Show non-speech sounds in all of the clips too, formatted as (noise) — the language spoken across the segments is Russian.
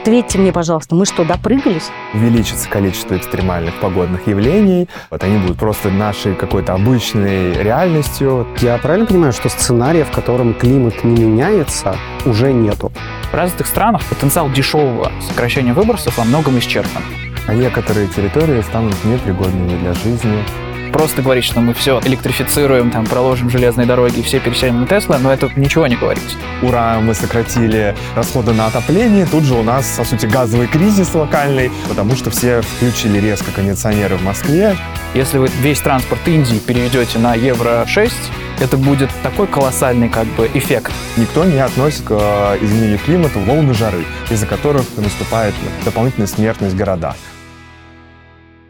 Ответьте мне, пожалуйста, мы что, допрыгались? Увеличится количество экстремальных погодных явлений. Вот они будут просто нашей какой-то обычной реальностью. Я правильно понимаю, что сценария, в котором климат не меняется, уже нету? В развитых странах потенциал дешевого сокращения выбросов во многом исчерпан. А некоторые территории станут непригодными для жизни. Просто говорить, что мы все электрифицируем, там, проложим железные дороги и все пересядем на Тесла, но это ничего не говорит. Ура, мы сократили расходы на отопление. Тут же у нас, по сути, газовый кризис локальный, потому что все включили резко кондиционеры в Москве. Если вы весь транспорт Индии переведете на Евро-6, это будет такой колоссальный как бы эффект. Никто не относит к э, изменению климата волны жары, из-за которых наступает дополнительная смертность в городах.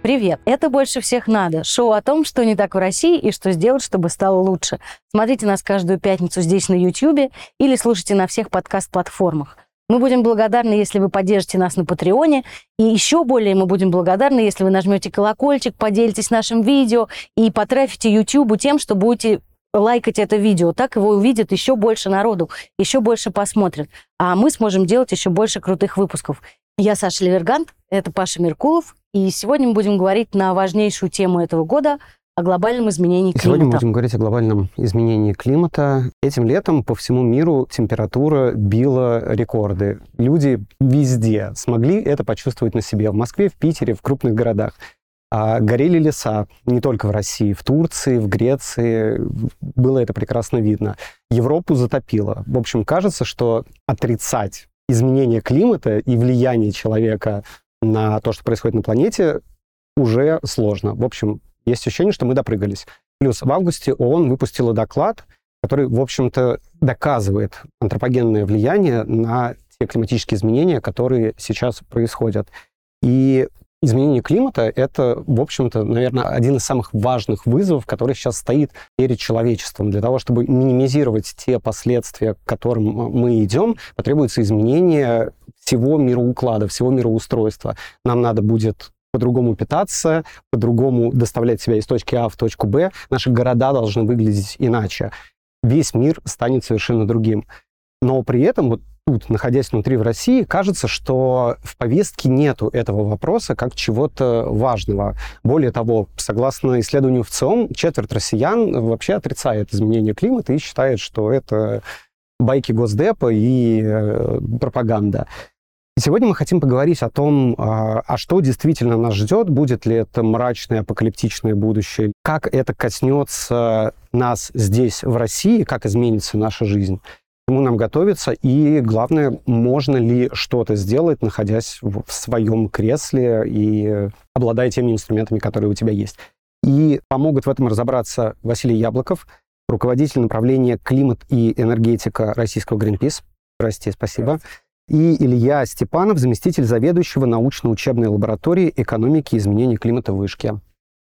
Привет! Это «Больше всех надо» — шоу о том, что не так в России и что сделать, чтобы стало лучше. Смотрите нас каждую пятницу здесь на YouTube или слушайте на всех подкаст-платформах. Мы будем благодарны, если вы поддержите нас на Патреоне. И еще более мы будем благодарны, если вы нажмете колокольчик, поделитесь нашим видео и потрафите YouTube тем, что будете лайкать это видео. Так его увидит еще больше народу, еще больше посмотрят. А мы сможем делать еще больше крутых выпусков. Я Саша Левергант, это Паша Меркулов, и сегодня мы будем говорить на важнейшую тему этого года о глобальном изменении климата. Сегодня мы будем говорить о глобальном изменении климата. Этим летом по всему миру температура била рекорды. Люди везде смогли это почувствовать на себе. В Москве, в Питере, в крупных городах. А горели леса не только в России, в Турции, в Греции. Было это прекрасно видно. Европу затопило. В общем, кажется, что отрицать изменение климата и влияние человека на то, что происходит на планете, уже сложно. В общем, есть ощущение, что мы допрыгались. Плюс в августе ООН выпустила доклад, который, в общем-то, доказывает антропогенное влияние на те климатические изменения, которые сейчас происходят. И изменение климата — это, в общем-то, наверное, один из самых важных вызовов, который сейчас стоит перед человечеством. Для того, чтобы минимизировать те последствия, к которым мы идем, потребуется изменение всего мироуклада, всего мироустройства. Нам надо будет по-другому питаться, по-другому доставлять себя из точки А в точку Б. Наши города должны выглядеть иначе. Весь мир станет совершенно другим. Но при этом вот тут, находясь внутри в России, кажется, что в повестке нету этого вопроса как чего-то важного. Более того, согласно исследованию в ЦИОМ, четверть россиян вообще отрицает изменение климата и считает, что это байки Госдепа и э, пропаганда. Сегодня мы хотим поговорить о том, а, а что действительно нас ждет, будет ли это мрачное апокалиптичное будущее, как это коснется нас здесь, в России, как изменится наша жизнь, чему нам готовиться, и, главное, можно ли что-то сделать, находясь в своем кресле и обладая теми инструментами, которые у тебя есть. И помогут в этом разобраться Василий Яблоков, руководитель направления «Климат и энергетика» российского Greenpeace. Здрасте, спасибо и Илья Степанов, заместитель заведующего научно-учебной лаборатории экономики и изменений климата в Вышке.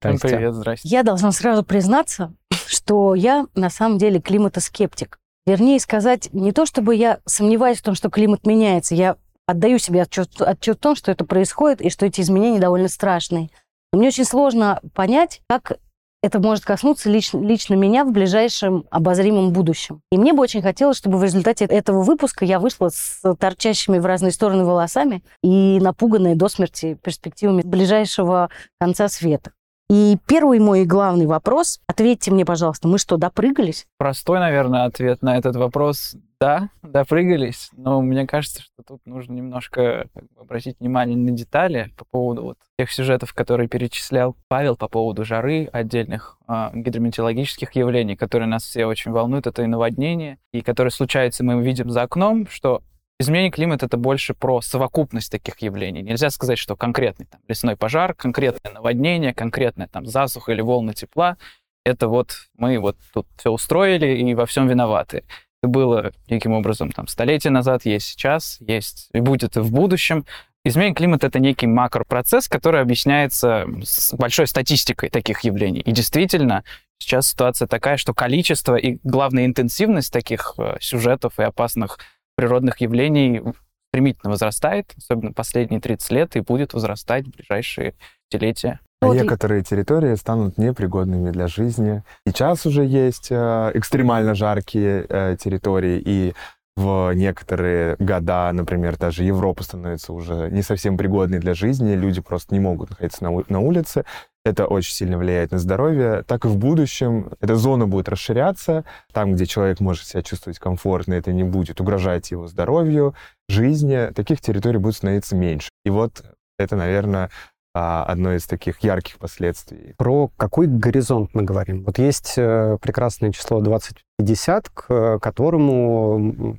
Здрасте. Привет, здрасте. Я должна сразу признаться, что я на самом деле климатоскептик. Вернее сказать, не то чтобы я сомневаюсь в том, что климат меняется, я отдаю себе отчет, отчет в том, что это происходит и что эти изменения довольно страшные. Но мне очень сложно понять, как это может коснуться лично, лично меня в ближайшем обозримом будущем. И мне бы очень хотелось, чтобы в результате этого выпуска я вышла с торчащими в разные стороны волосами и напуганная до смерти перспективами ближайшего конца света. И первый мой главный вопрос, ответьте мне, пожалуйста, мы что, допрыгались? Простой, наверное, ответ на этот вопрос да, допрыгались, но мне кажется, что тут нужно немножко как бы, обратить внимание на детали по поводу вот тех сюжетов, которые перечислял Павел по поводу жары, отдельных э, гидрометеорологических явлений, которые нас все очень волнуют, это и наводнение, и которые случаются, мы видим за окном, что Изменение климата — это больше про совокупность таких явлений. Нельзя сказать, что конкретный там, лесной пожар, конкретное наводнение, конкретная там засуха или волна тепла — это вот мы вот тут все устроили и во всем виноваты. Было неким образом там столетия назад, есть сейчас, есть и будет в будущем. Изменение климата — это некий макропроцесс, который объясняется с большой статистикой таких явлений. И действительно, сейчас ситуация такая, что количество и, главная интенсивность таких э, сюжетов и опасных природных явлений стремительно возрастает, особенно последние 30 лет, и будет возрастать в ближайшие десятилетия. А некоторые территории станут непригодными для жизни. Сейчас уже есть э, экстремально жаркие э, территории, и в некоторые года, например, даже Европа становится уже не совсем пригодной для жизни, люди просто не могут находиться на, на улице, это очень сильно влияет на здоровье, так и в будущем эта зона будет расширяться, там, где человек может себя чувствовать комфортно, это не будет угрожать его здоровью, жизни, таких территорий будет становиться меньше. И вот это, наверное, одно из таких ярких последствий. Про какой горизонт мы говорим? Вот есть э, прекрасное число 2050, к которому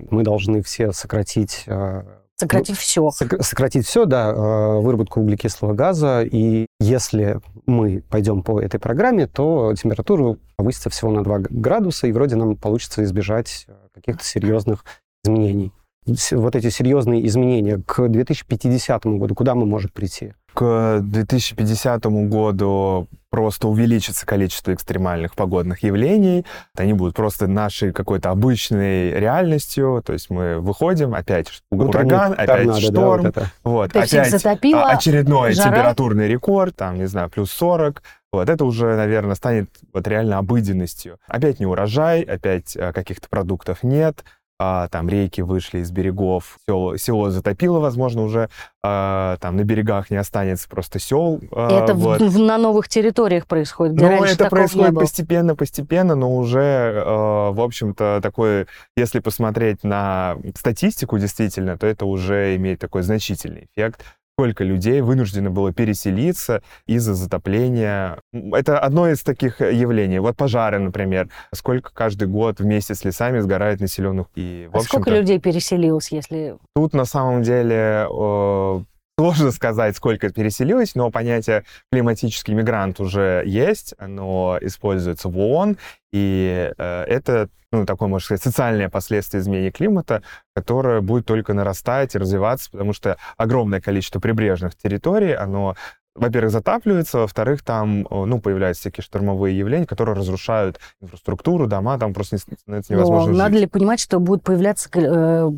мы должны все сократить э, Сократить все. Сократить все, да, э, выработку углекислого газа. И если мы пойдем по этой программе, то температура повысится всего на 2 градуса, и вроде нам получится избежать каких-то серьезных изменений. Вот эти серьезные изменения к 2050 году, куда мы можем прийти? К 2050 году просто увеличится количество экстремальных погодных явлений. Они будут просто нашей какой-то обычной реальностью. То есть мы выходим, опять ураган, опять торнадо, шторм. Да, вот, это. вот опять затопило, очередной жара. температурный рекорд, там, не знаю, плюс 40. Вот это уже, наверное, станет вот реально обыденностью. Опять не урожай, опять а, каких-то продуктов нет а, там реки вышли из берегов, село, село затопило, возможно, уже а, там на берегах не останется просто сел. А, это вот. в, в, на новых территориях происходит, где Ну, это происходит постепенно, постепенно, но уже, а, в общем-то, такое, если посмотреть на статистику действительно, то это уже имеет такой значительный эффект сколько людей вынуждено было переселиться из-за затопления. Это одно из таких явлений. Вот пожары, например. Сколько каждый год вместе с лесами сгорает населенных. И, а сколько людей переселилось, если... Тут на самом деле Сложно сказать, сколько переселилось, но понятие климатический мигрант уже есть, оно используется в ООН, и э, это, ну, такое, можно сказать, социальное последствие изменения климата, которое будет только нарастать и развиваться, потому что огромное количество прибрежных территорий, оно во-первых, затапливается, во-вторых, там, ну, появляются всякие штормовые явления, которые разрушают инфраструктуру, дома, там просто становится невозможно Но Надо ли понимать, что будут появляться э,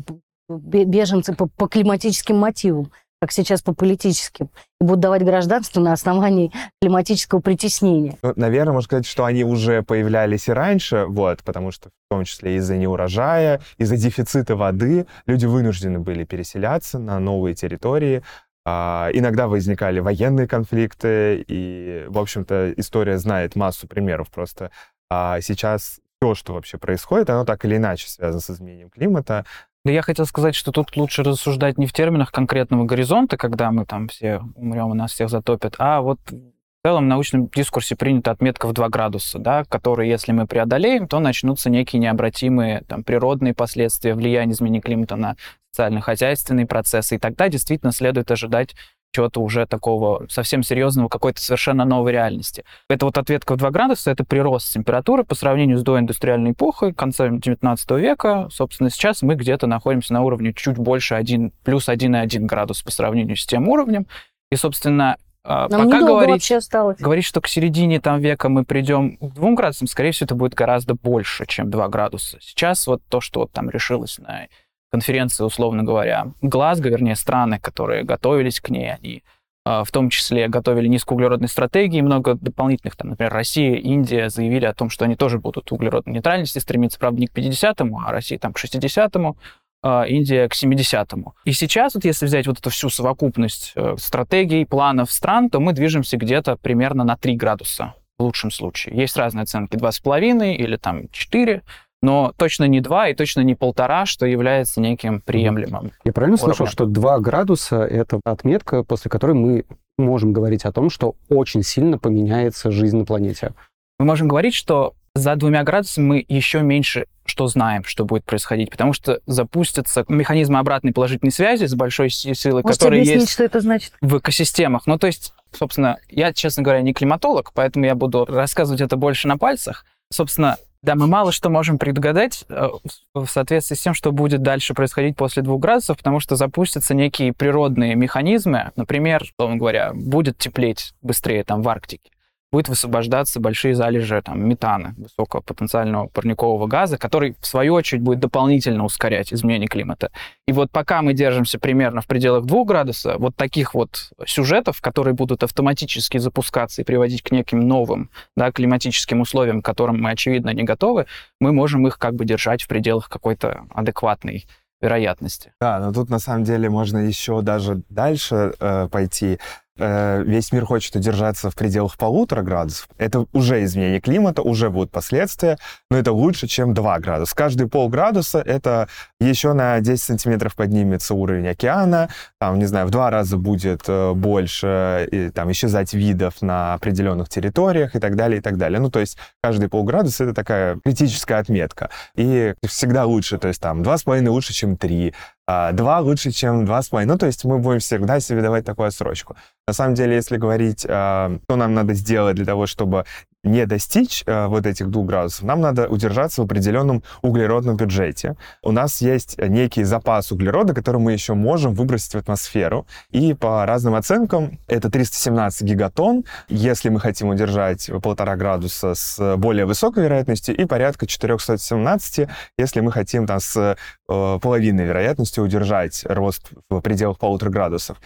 беженцы по, по климатическим мотивам? Как сейчас по политическим, и будут давать гражданство на основании климатического притеснения. Ну, наверное, можно сказать, что они уже появлялись и раньше, вот, потому что в том числе из-за неурожая, из-за дефицита воды люди вынуждены были переселяться на новые территории, а, иногда возникали военные конфликты, и, в общем-то, история знает массу примеров просто. А сейчас все, что вообще происходит, оно так или иначе связано с изменением климата. Да я хотел сказать, что тут лучше рассуждать не в терминах конкретного горизонта, когда мы там все умрем и нас всех затопят, а вот в целом в научном дискурсе принята отметка в 2 градуса, да, которые, если мы преодолеем, то начнутся некие необратимые там, природные последствия влияния изменения климата на социально-хозяйственные процессы, и тогда действительно следует ожидать чего-то уже такого совсем серьезного, какой-то совершенно новой реальности. Это вот ответка в 2 градуса, это прирост температуры по сравнению с доиндустриальной эпохой конца 19 века. Собственно, сейчас мы где-то находимся на уровне чуть больше 1, плюс 1,1 градус по сравнению с тем уровнем. И, собственно, а, Нам пока говорить, говорить, что к середине там века мы придем к 2 градусам, скорее всего, это будет гораздо больше, чем 2 градуса. Сейчас вот то, что вот там решилось на конференции, условно говоря, Глазго, вернее, страны, которые готовились к ней, они а, в том числе готовили низкоуглеродные стратегии, много дополнительных, там, например, Россия, Индия заявили о том, что они тоже будут углеродной нейтральности стремиться, правда, не к 50-му, а Россия там к 60-му, а Индия к 70-му. И сейчас, вот если взять вот эту всю совокупность э, стратегий, планов стран, то мы движемся где-то примерно на 3 градуса в лучшем случае. Есть разные оценки, 2,5 или там 4, но точно не 2 и точно не полтора, что является неким приемлемым. Я правильно уровнем. слышал, что 2 градуса — это отметка, после которой мы можем говорить о том, что очень сильно поменяется жизнь на планете? Мы можем говорить, что за двумя градусами мы еще меньше что знаем, что будет происходить, потому что запустятся механизмы обратной положительной связи с большой силой, Можете которые объяснить, есть что это значит? в экосистемах. Ну, то есть, собственно, я, честно говоря, не климатолог, поэтому я буду рассказывать это больше на пальцах. Собственно, да, мы мало что можем предугадать э, в соответствии с тем, что будет дальше происходить после двух градусов, потому что запустятся некие природные механизмы. Например, условно говоря, будет теплеть быстрее там в Арктике будет высвобождаться большие залежи там, метана, высокого потенциального парникового газа, который, в свою очередь, будет дополнительно ускорять изменение климата. И вот пока мы держимся примерно в пределах 2 градуса, вот таких вот сюжетов, которые будут автоматически запускаться и приводить к неким новым да, климатическим условиям, к которым мы, очевидно, не готовы, мы можем их как бы держать в пределах какой-то адекватной вероятности. Да, но тут на самом деле можно еще даже дальше э, пойти. Э, весь мир хочет удержаться в пределах полутора градусов. Это уже изменение климата, уже будут последствия, но это лучше, чем 2 градуса. Каждые полградуса это еще на 10 сантиметров поднимется уровень океана, там, не знаю, в два раза будет э, больше и, там, исчезать видов на определенных территориях и так далее, и так далее. Ну, то есть каждый полградуса это такая критическая отметка. И всегда лучше, то есть там 2,5 лучше, чем 3, 2 лучше, чем 2,5. Ну, то есть мы будем всегда себе давать такую отсрочку. На самом деле, если говорить, а, что нам надо сделать для того, чтобы не достичь э, вот этих двух градусов, нам надо удержаться в определенном углеродном бюджете. У нас есть некий запас углерода, который мы еще можем выбросить в атмосферу. И по разным оценкам это 317 гигатон, если мы хотим удержать полтора градуса с более высокой вероятностью, и порядка 417, если мы хотим там с э, половиной вероятностью удержать рост в пределах полутора градусов.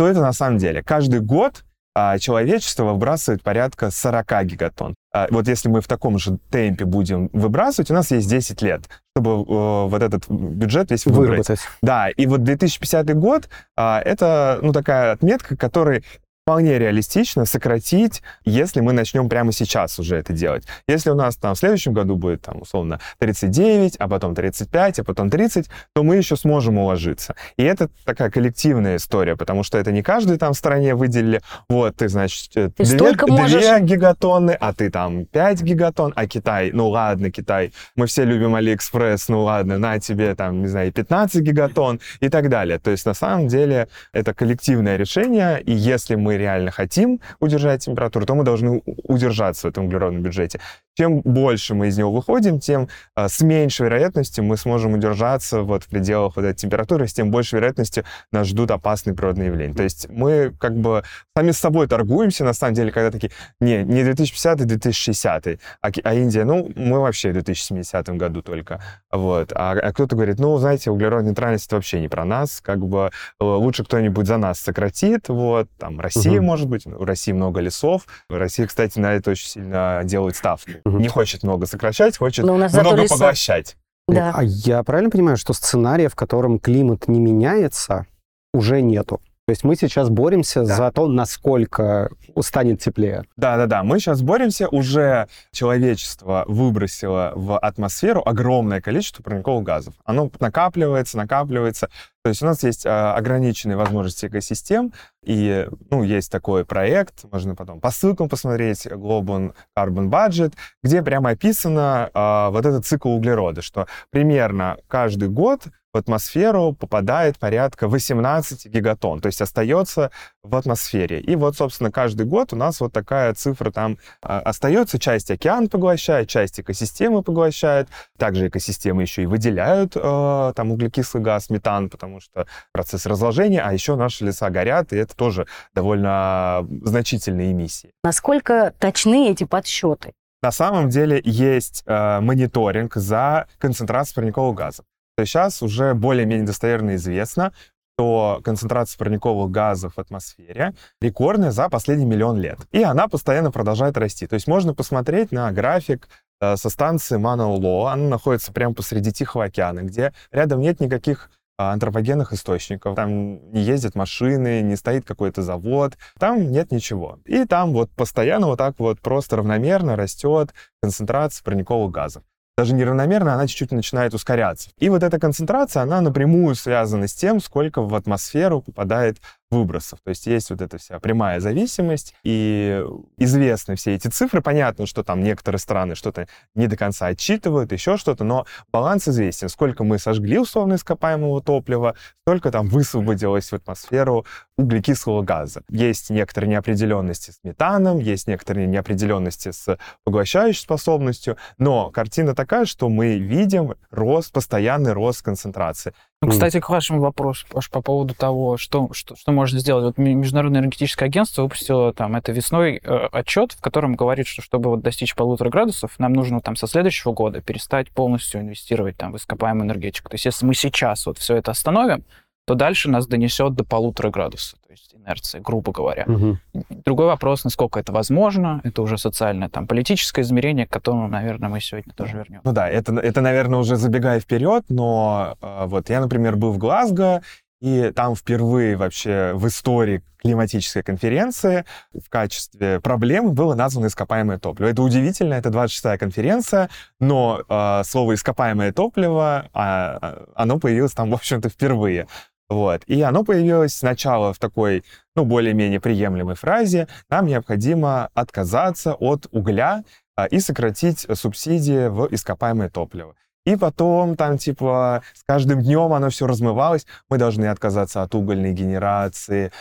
То это на самом деле? Каждый год а человечество выбрасывает порядка 40 гигатон. А вот если мы в таком же темпе будем выбрасывать, у нас есть 10 лет, чтобы э, вот этот бюджет весь выбрать. Выработать. Да, и вот 2050 год а, это ну, такая отметка, которой вполне реалистично сократить, если мы начнем прямо сейчас уже это делать. Если у нас там в следующем году будет, там, условно, 39, а потом 35, а потом 30, то мы еще сможем уложиться. И это такая коллективная история, потому что это не каждый там в стране выделили, вот, ты, значит, э, ты 2, 2 можешь... гигатонны, а ты там 5 гигатон, а Китай, ну ладно, Китай, мы все любим Алиэкспресс, ну ладно, на тебе там, не знаю, 15 гигатон и так далее. То есть на самом деле это коллективное решение, и если мы реально хотим удержать температуру, то мы должны удержаться в этом углеродном бюджете. Чем больше мы из него выходим, тем а, с меньшей вероятностью мы сможем удержаться вот в пределах вот этой температуры, с тем большей вероятностью нас ждут опасные природные явления. То есть мы как бы сами с собой торгуемся, на самом деле, когда такие, не, не 2050, 2060, а, а Индия, ну, мы вообще в 2070 году только. Вот. А, а кто-то говорит, ну, знаете, углеродная нейтральность это вообще не про нас, как бы э, лучше кто-нибудь за нас сократит, вот, там, Россия, угу. может быть, у России много лесов. Россия, кстати, на это очень сильно делает ставку. Угу. Не хочет много сокращать, хочет Но у нас много поглощать. Да. А я правильно понимаю, что сценария, в котором климат не меняется, уже нету? То есть мы сейчас боремся да. за то, насколько станет теплее. Да-да-да, мы сейчас боремся. Уже человечество выбросило в атмосферу огромное количество парниковых газов. Оно накапливается, накапливается. То есть у нас есть а, ограниченные возможности экосистем, и ну, есть такой проект, можно потом по ссылкам посмотреть, Global Carbon Budget, где прямо описано а, вот этот цикл углерода, что примерно каждый год в атмосферу попадает порядка 18 гигатон, то есть остается в атмосфере. И вот, собственно, каждый год у нас вот такая цифра там а, остается. Часть океан поглощает, часть экосистемы поглощает. Также экосистемы еще и выделяют э, там углекислый газ, метан, потому что процесс разложения, а еще наши леса горят, и это тоже довольно значительные эмиссии. Насколько точны эти подсчеты? На самом деле есть э, мониторинг за концентрацией парниковых газов то сейчас уже более-менее достоверно известно, что концентрация парниковых газов в атмосфере рекордная за последний миллион лет. И она постоянно продолжает расти. То есть можно посмотреть на график э, со станции Манауло. Она находится прямо посреди Тихого океана, где рядом нет никаких а, антропогенных источников. Там не ездят машины, не стоит какой-то завод, там нет ничего. И там вот постоянно вот так вот просто равномерно растет концентрация парниковых газов даже неравномерно, она чуть-чуть начинает ускоряться. И вот эта концентрация, она напрямую связана с тем, сколько в атмосферу попадает выбросов. То есть есть вот эта вся прямая зависимость, и известны все эти цифры. Понятно, что там некоторые страны что-то не до конца отчитывают, еще что-то, но баланс известен. Сколько мы сожгли условно ископаемого топлива, столько там высвободилось в атмосферу углекислого газа. Есть некоторые неопределенности с метаном, есть некоторые неопределенности с поглощающей способностью, но картина такая, что мы видим рост, постоянный рост концентрации. Ну, кстати, к вашему вопросу, Паш, по поводу того, что, что, что можно сделать. Вот Международное энергетическое агентство выпустило там это весной э, отчет, в котором говорит, что чтобы вот достичь полутора градусов, нам нужно там со следующего года перестать полностью инвестировать там в ископаемую энергетику. То есть если мы сейчас вот все это остановим, то дальше нас донесет до полутора градусов, то есть инерция, грубо говоря. Мгм. Другой вопрос, насколько это возможно, это уже социальное, там, политическое измерение, к которому, наверное, мы сегодня тоже вернемся. Ну да, это, это, наверное, уже забегая вперед, но э, вот я, например, был в Глазго, и там впервые вообще в истории климатической конференции в качестве проблемы было названо ископаемое топливо. Это удивительно, это 26-я конференция, но э, слово ископаемое топливо, а, а, оно появилось там, в общем-то, впервые. Вот. И оно появилось сначала в такой, ну, более-менее приемлемой фразе. Нам необходимо отказаться от угля а, и сократить субсидии в ископаемое топливо. И потом там, типа, с каждым днем оно все размывалось. Мы должны отказаться от угольной генерации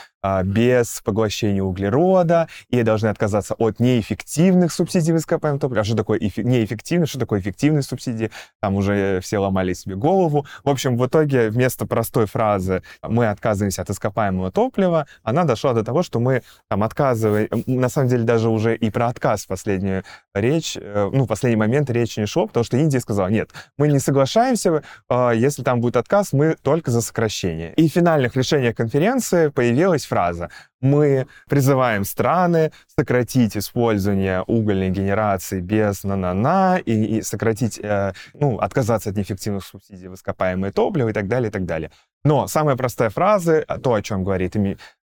без поглощения углерода, и должны отказаться от неэффективных субсидий в ископаемом топливе. А что такое эффе- неэффективно, что такое эффективные субсидии? Там уже все ломали себе голову. В общем, в итоге вместо простой фразы «мы отказываемся от ископаемого топлива», она дошла до того, что мы там отказываем... На самом деле даже уже и про отказ в последнюю речь, э, ну, в последний момент речь не шло, потому что Индия сказала, нет, мы не соглашаемся, э, если там будет отказ, мы только за сокращение. И в финальных решениях конференции появилась фраза «Мы призываем страны сократить использование угольной генерации без на-на-на и, и сократить, э, ну, отказаться от неэффективных субсидий в ископаемое топливо и так далее, и так далее». Но самая простая фраза, а то, о чем говорит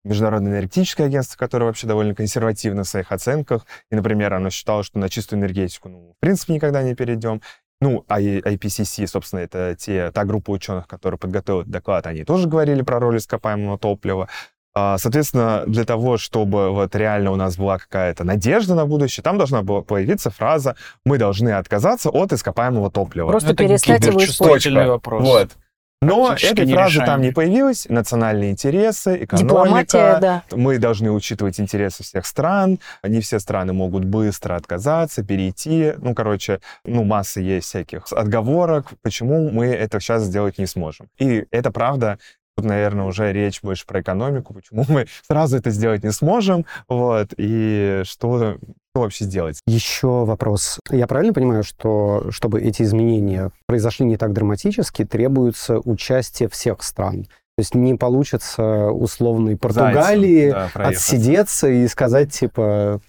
Международное энергетическое агентство, которое вообще довольно консервативно в своих оценках, и, например, оно считало, что на чистую энергетику, ну, в принципе, никогда не перейдем. Ну, а IPCC, собственно, это те, та группа ученых, которые подготовили доклад, они тоже говорили про роль ископаемого топлива. А, Соответственно, для того, чтобы вот реально у нас была какая-то надежда на будущее, там должна была появиться фраза «мы должны отказаться от ископаемого топлива». Просто Это перестать его использовать. вопрос. Вот. Но этой фразы там нерешаемый. не появилось. Национальные интересы, экономика. Дипломатия, да. Мы должны учитывать интересы всех стран. Не все страны могут быстро отказаться, перейти. Ну, короче, ну, масса есть всяких отговорок, почему мы это сейчас сделать не сможем. И это правда. Тут, наверное, уже речь больше про экономику, почему мы (laughs) сразу это сделать не сможем, вот, и что, что вообще сделать. Еще вопрос. Я правильно понимаю, что чтобы эти изменения произошли не так драматически, требуется участие всех стран? То есть не получится условной Португалии Зайцем, да, отсидеться и сказать, типа,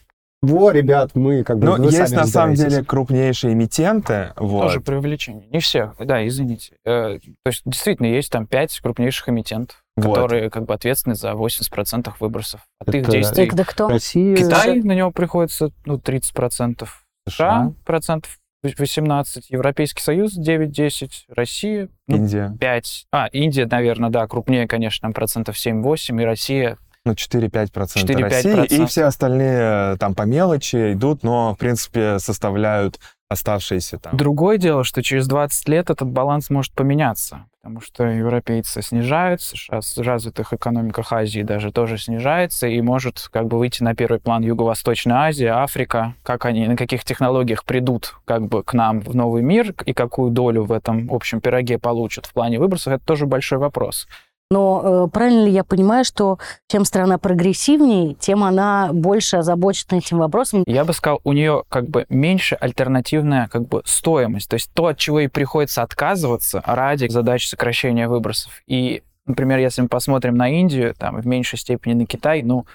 во, ребят, мы как бы... Но вы есть сами на самом разбирайтесь». деле крупнейшие эмитенты, вот, Тоже преувеличение. Не все. Да, извините. Э, То есть действительно есть там пять крупнейших эмитентов, Вот. которые как бы ответственны за 80% выбросов от их Это- действий. Это кто? Россия... Китай, на него приходится ну, 30%, США процентов 18, Европейский Союз 9-10, Россия ну, Индия, 5. А, Индия, наверное, да, крупнее, конечно, процентов 7-8, и Россия ну, 4-5% 4-5%. России, и все остальные э, там по мелочи идут, но, в принципе, составляют оставшиеся там. Другое дело, что через 20 лет этот баланс может поменяться, потому что европейцы снижаются, США в развитых экономиках Азии даже тоже снижается, и может как бы выйти на первый план Юго-Восточная Азия, Африка, как они, на каких технологиях придут как бы к нам в новый мир, и какую долю в этом общем пироге получат в плане выбросов, это тоже большой вопрос. Но э, правильно ли я понимаю, что чем страна прогрессивнее, тем она больше озабочена этим вопросом? Я бы сказал, у нее как бы меньше альтернативная как бы стоимость, то есть то, от чего ей приходится отказываться ради задач сокращения выбросов. И, например, если мы посмотрим на Индию, там, в меньшей степени на Китай, ну,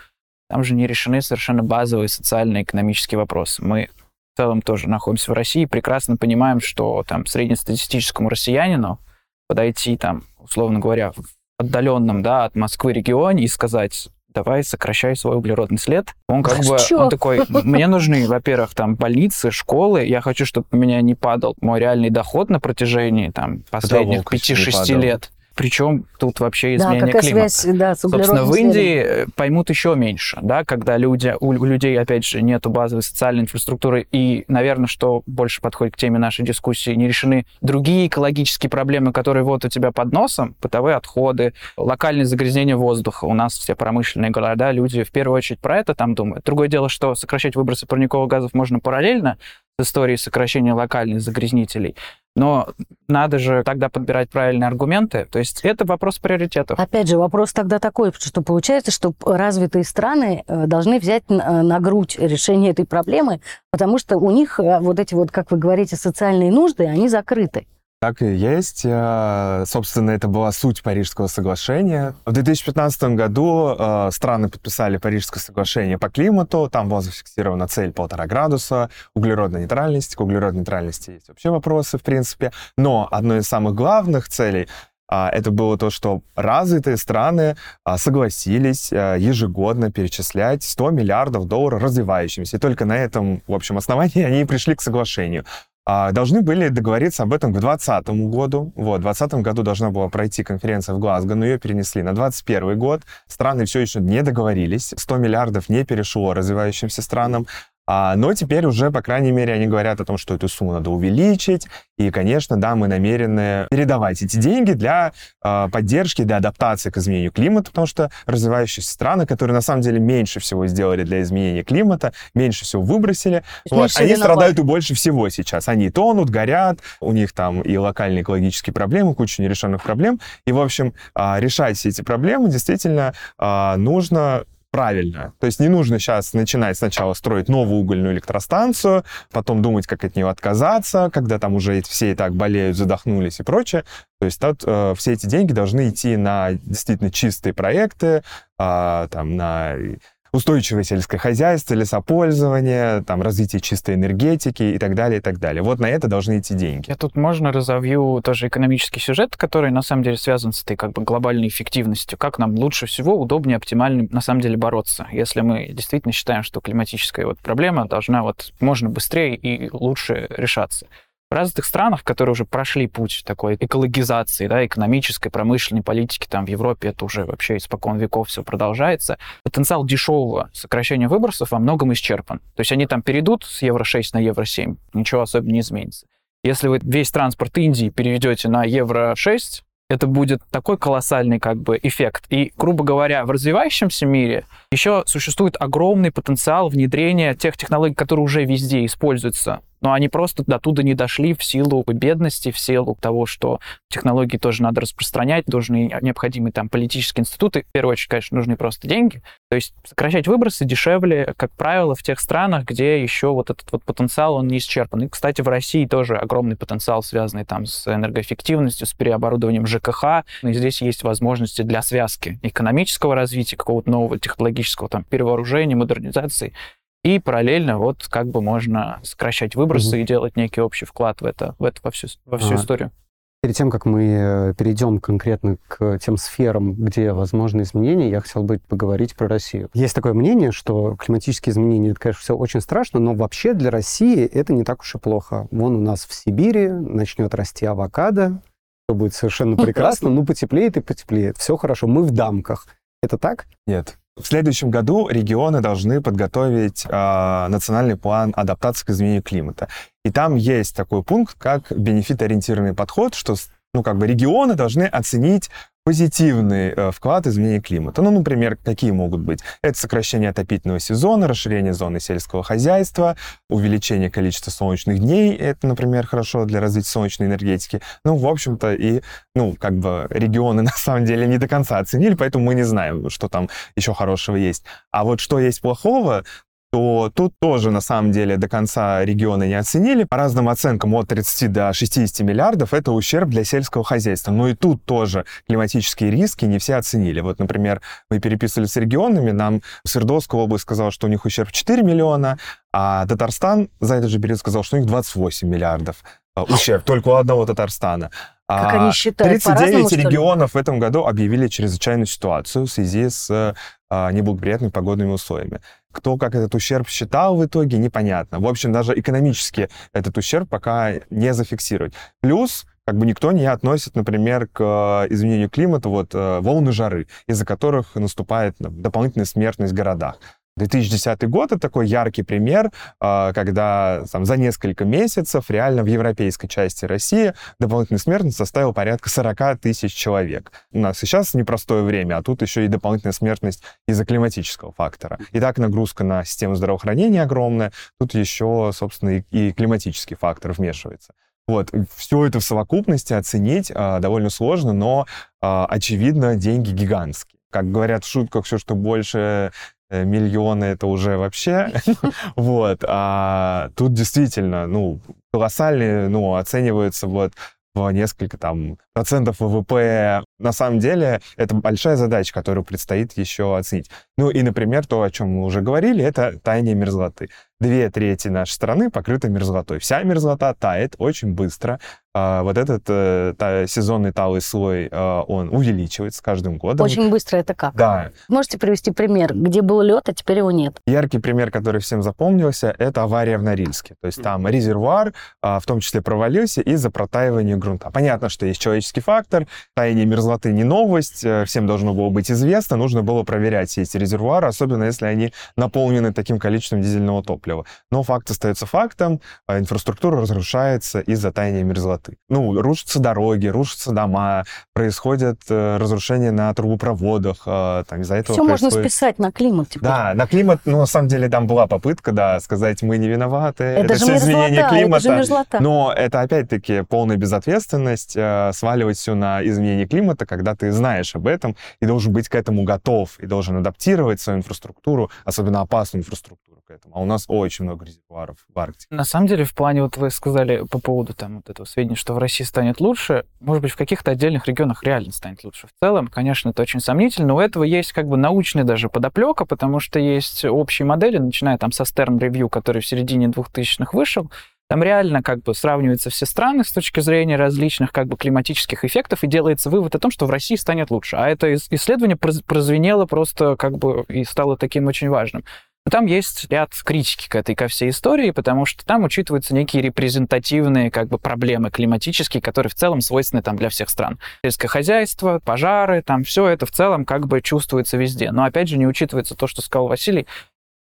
там же не решены совершенно базовые социально-экономические вопросы. Мы в целом тоже находимся в России, прекрасно понимаем, что там среднестатистическому россиянину подойти там, условно говоря, отдаленном, да, от Москвы регионе и сказать, давай сокращай свой углеродный след. Он как бы, Чё? он такой, мне нужны, во-первых, там больницы, школы, я хочу, чтобы у меня не падал мой реальный доход на протяжении там последних волк ещё не 5-6 падал. лет. Причем тут вообще Да, изменение какая климата. связь да, с Собственно, в? Индии э, поймут еще меньше, да, когда люди, у у людей, опять же, нету базовой социальной инфраструктуры, и, наверное, что больше подходит к теме нашей дискуссии, не решены другие экологические проблемы, которые вот у тебя под носом, бытовые отходы, локальное загрязнение воздуха. У нас все промышленные города, люди в первую очередь про это там думают. Другое дело, что сокращать выбросы парниковых газов можно параллельно с историей сокращения локальных загрязнителей, но надо же тогда подбирать правильные аргументы. То есть это вопрос приоритетов. Опять же, вопрос тогда такой, что получается, что развитые страны э, должны взять на на грудь решение этой проблемы, потому что у них э, вот эти вот, как вы говорите, социальные нужды, они закрыты. Так и есть. Э, собственно, это была суть Парижского соглашения. В 2015 году э, страны подписали Парижское соглашение по климату. Там была зафиксирована цель полтора градуса, углеродной нейтральности. К углеродной нейтральности есть вообще вопросы, в принципе. Но одной из самых главных целей а, это было то, что развитые страны а, согласились ежегодно перечислять 100 миллиардов долларов развивающимся. И только на этом, в общем, основании (laughs) они пришли к соглашению. А, должны были договориться об этом к 2020 году. Вот, в 2020 году должна была пройти конференция в Глазго, но ее перенесли на 2021 год. Страны все еще не договорились. 100 миллиардов не перешло развивающимся странам. А, но теперь уже, по крайней мере, они говорят о том, что эту сумму надо увеличить. И, конечно, да, мы намерены передавать эти деньги для э, поддержки, для адаптации к изменению климата, потому что развивающиеся страны, которые на самом деле меньше всего сделали для изменения климата, меньше всего выбросили, вот, они страдают и больше всего сейчас. Они тонут, горят, у них там и локальные экологические проблемы, куча нерешенных проблем. И, в общем, э, решать все эти проблемы действительно э, нужно правильно. То есть не нужно сейчас начинать сначала строить новую угольную электростанцию, потом думать, как от нее отказаться, когда там уже все и так болеют, задохнулись и прочее. То есть тут, э, все эти деньги должны идти на действительно чистые проекты, э, там, на устойчивое сельское хозяйство, лесопользование, там, развитие чистой энергетики и так далее, и так далее. Вот на это должны идти деньги. Я тут можно разовью тоже экономический сюжет, который на самом деле связан с этой как бы глобальной эффективностью. Как нам лучше всего, удобнее, оптимально на самом деле бороться, если мы действительно считаем, что климатическая вот проблема должна вот можно быстрее и лучше решаться. В развитых странах, которые уже прошли путь такой экологизации, да, экономической, промышленной политики, там в Европе это уже вообще испокон веков все продолжается, потенциал дешевого сокращения выбросов во многом исчерпан. То есть они там перейдут с Евро-6 на Евро-7, ничего особо не изменится. Если вы весь транспорт Индии переведете на Евро-6, это будет такой колоссальный как бы эффект. И, грубо говоря, в развивающемся мире еще существует огромный потенциал внедрения тех технологий, которые уже везде используются но они просто до туда не дошли в силу бедности, в силу того, что технологии тоже надо распространять, нужны необходимые там политические институты. В первую очередь, конечно, нужны просто деньги. То есть сокращать выбросы дешевле, как правило, в тех странах, где еще вот этот вот потенциал, он не исчерпан. И, кстати, в России тоже огромный потенциал, связанный там с энергоэффективностью, с переоборудованием ЖКХ. И здесь есть возможности для связки экономического развития, какого-то нового технологического там перевооружения, модернизации и параллельно вот как бы можно сокращать выбросы угу. и делать некий общий вклад в это, в это во всю, во всю а, историю. Перед тем, как мы э, перейдем конкретно к тем сферам, где возможны изменения, я хотел бы поговорить про Россию. Есть такое мнение, что климатические изменения, это, конечно, все очень страшно, но вообще для России это не так уж и плохо. Вон у нас в Сибири начнет расти авокадо, все будет совершенно (laughs) прекрасно, ну потеплеет и потеплеет, все хорошо, мы в дамках. Это так? Нет. В следующем году регионы должны подготовить э, национальный план адаптации к изменению климата. И там есть такой пункт, как бенефит-ориентированный подход, что ну, как бы регионы должны оценить позитивный э, вклад в изменение климата. Ну, например, какие могут быть? Это сокращение отопительного сезона, расширение зоны сельского хозяйства, увеличение количества солнечных дней. Это, например, хорошо для развития солнечной энергетики. Ну, в общем-то, и, ну, как бы регионы (laughs) на самом деле не до конца оценили, поэтому мы не знаем, что там еще хорошего есть. А вот что есть плохого, то тут тоже на самом деле до конца регионы не оценили. По разным оценкам от 30 до 60 миллиардов это ущерб для сельского хозяйства. Но и тут тоже климатические риски не все оценили. Вот, например, мы переписывали с регионами, нам Свердловская область сказала, что у них ущерб 4 миллиона, а Татарстан за этот же период сказал, что у них 28 миллиардов а, ущерб только у одного Татарстана. Как а они считают? 39 регионов в этом году объявили чрезвычайную ситуацию в связи с а, неблагоприятными погодными условиями. Кто как этот ущерб считал в итоге, непонятно. В общем, даже экономически этот ущерб пока не зафиксировать. Плюс как бы никто не относит, например, к э, изменению климата вот э, волны жары, из-за которых наступает дополнительная смертность в городах. 2010 год — это такой яркий пример, а, когда там, за несколько месяцев реально в европейской части России дополнительная смертность составила порядка 40 тысяч человек. У нас сейчас непростое время, а тут еще и дополнительная смертность из-за климатического фактора. И так нагрузка на систему здравоохранения огромная, тут еще, собственно, и, климатический фактор вмешивается. Вот, все это в совокупности оценить а, довольно сложно, но, а, очевидно, деньги гигантские. Как говорят в шутках, все, что больше Э, миллионы это уже вообще. (laughs) вот. А тут действительно, ну, колоссальные, ну, оцениваются вот в несколько там процентов ВВП. На самом деле это большая задача, которую предстоит еще оценить. Ну и, например, то, о чем мы уже говорили, это таяние мерзлоты. Две трети нашей страны покрыты мерзлотой. Вся мерзлота тает очень быстро. А, вот этот э, та, сезонный талый слой, э, он увеличивается с каждым годом. Очень быстро это как? Да. Можете привести пример, где был лед, а теперь его нет? Яркий пример, который всем запомнился, это авария в Норильске. То есть там резервуар, а, в том числе провалился из-за протаивания грунта. Понятно, что есть человеческий фактор, таяние мерзлоты не новость, э, всем должно было быть известно, нужно было проверять все эти резервуары, особенно если они наполнены таким количеством дизельного топлива. Но факт остается фактом, а инфраструктура разрушается из-за таяния мерзлоты. Ну, рушатся дороги, рушатся дома, происходят э, разрушения на трубопроводах, э, там из-за этого Все происходит... можно списать на климат теперь. Да, на климат, ну, на самом деле, там была попытка, да, сказать, мы не виноваты, Это, же все изменение мерзлота, климата. это же мерзлота. Но это, опять-таки, полная безответственность, э, сваливать все на изменение климата, когда ты знаешь об этом и должен быть к этому готов, и должен адаптировать свою инфраструктуру, особенно опасную инфраструктуру к этому. А у нас очень много резервуаров в Арктике. На самом деле, в плане, вот вы сказали по поводу там вот этого сведения, что в России станет лучше, может быть, в каких-то отдельных регионах реально станет лучше. В целом, конечно, это очень сомнительно. У этого есть как бы научная даже подоплека, потому что есть общие модели, начиная там со Stern Review, который в середине 2000-х вышел, там реально как бы сравниваются все страны с точки зрения различных как бы климатических эффектов и делается вывод о том, что в России станет лучше. А это ис- исследование проз- прозвенело просто как бы и стало таким очень важным. Но там есть ряд критики к этой, ко всей истории, потому что там учитываются некие репрезентативные как бы проблемы климатические, которые в целом свойственны там для всех стран. Сельское хозяйство, пожары, там все это в целом как бы чувствуется везде. Но опять же не учитывается то, что сказал Василий,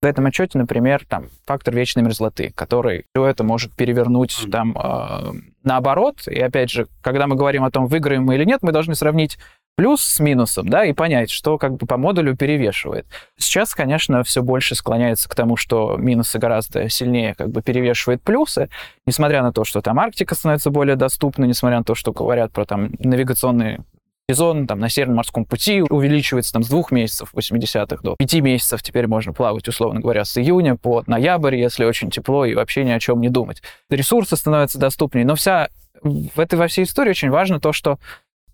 в этом отчете, например, там фактор вечной мерзлоты, который все это может перевернуть там э, наоборот. И опять же, когда мы говорим о том, выиграем мы или нет, мы должны сравнить плюс с минусом, да, и понять, что как бы по модулю перевешивает. Сейчас, конечно, все больше склоняется к тому, что минусы гораздо сильнее как бы перевешивают плюсы, несмотря на то, что там Арктика становится более доступна, несмотря на то, что говорят про там навигационные сезон там, на Северном морском пути увеличивается там, с двух месяцев 80-х до пяти месяцев. Теперь можно плавать, условно говоря, с июня по ноябрь, если очень тепло, и вообще ни о чем не думать. Ресурсы становятся доступнее. Но вся в этой во всей истории очень важно то, что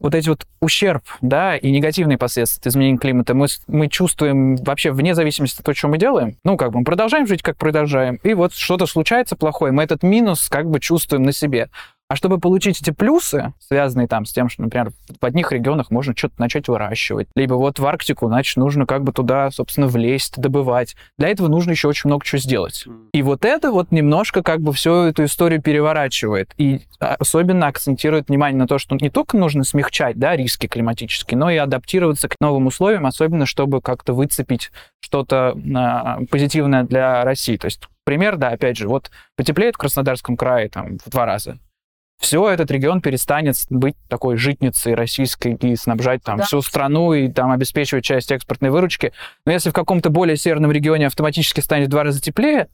вот эти вот ущерб, да, и негативные последствия от изменения климата мы, мы чувствуем вообще вне зависимости от того, что мы делаем. Ну, как бы мы продолжаем жить, как продолжаем, и вот что-то случается плохое, мы этот минус как бы чувствуем на себе. А чтобы получить эти плюсы, связанные там с тем, что, например, в одних регионах можно что-то начать выращивать, либо вот в Арктику, значит, нужно как бы туда, собственно, влезть, добывать. Для этого нужно еще очень много чего сделать. И вот это вот немножко как бы всю эту историю переворачивает. И особенно акцентирует внимание на то, что не только нужно смягчать да, риски климатические, но и адаптироваться к новым условиям, особенно чтобы как-то выцепить что-то а, позитивное для России. То есть пример, да, опять же, вот потеплеет в Краснодарском крае там в два раза, все, этот регион перестанет быть такой житницей российской и снабжать там Да. всю страну и там обеспечивать часть экспортной выручки. Но если в каком-то более северном регионе автоматически станет в два раза теплее,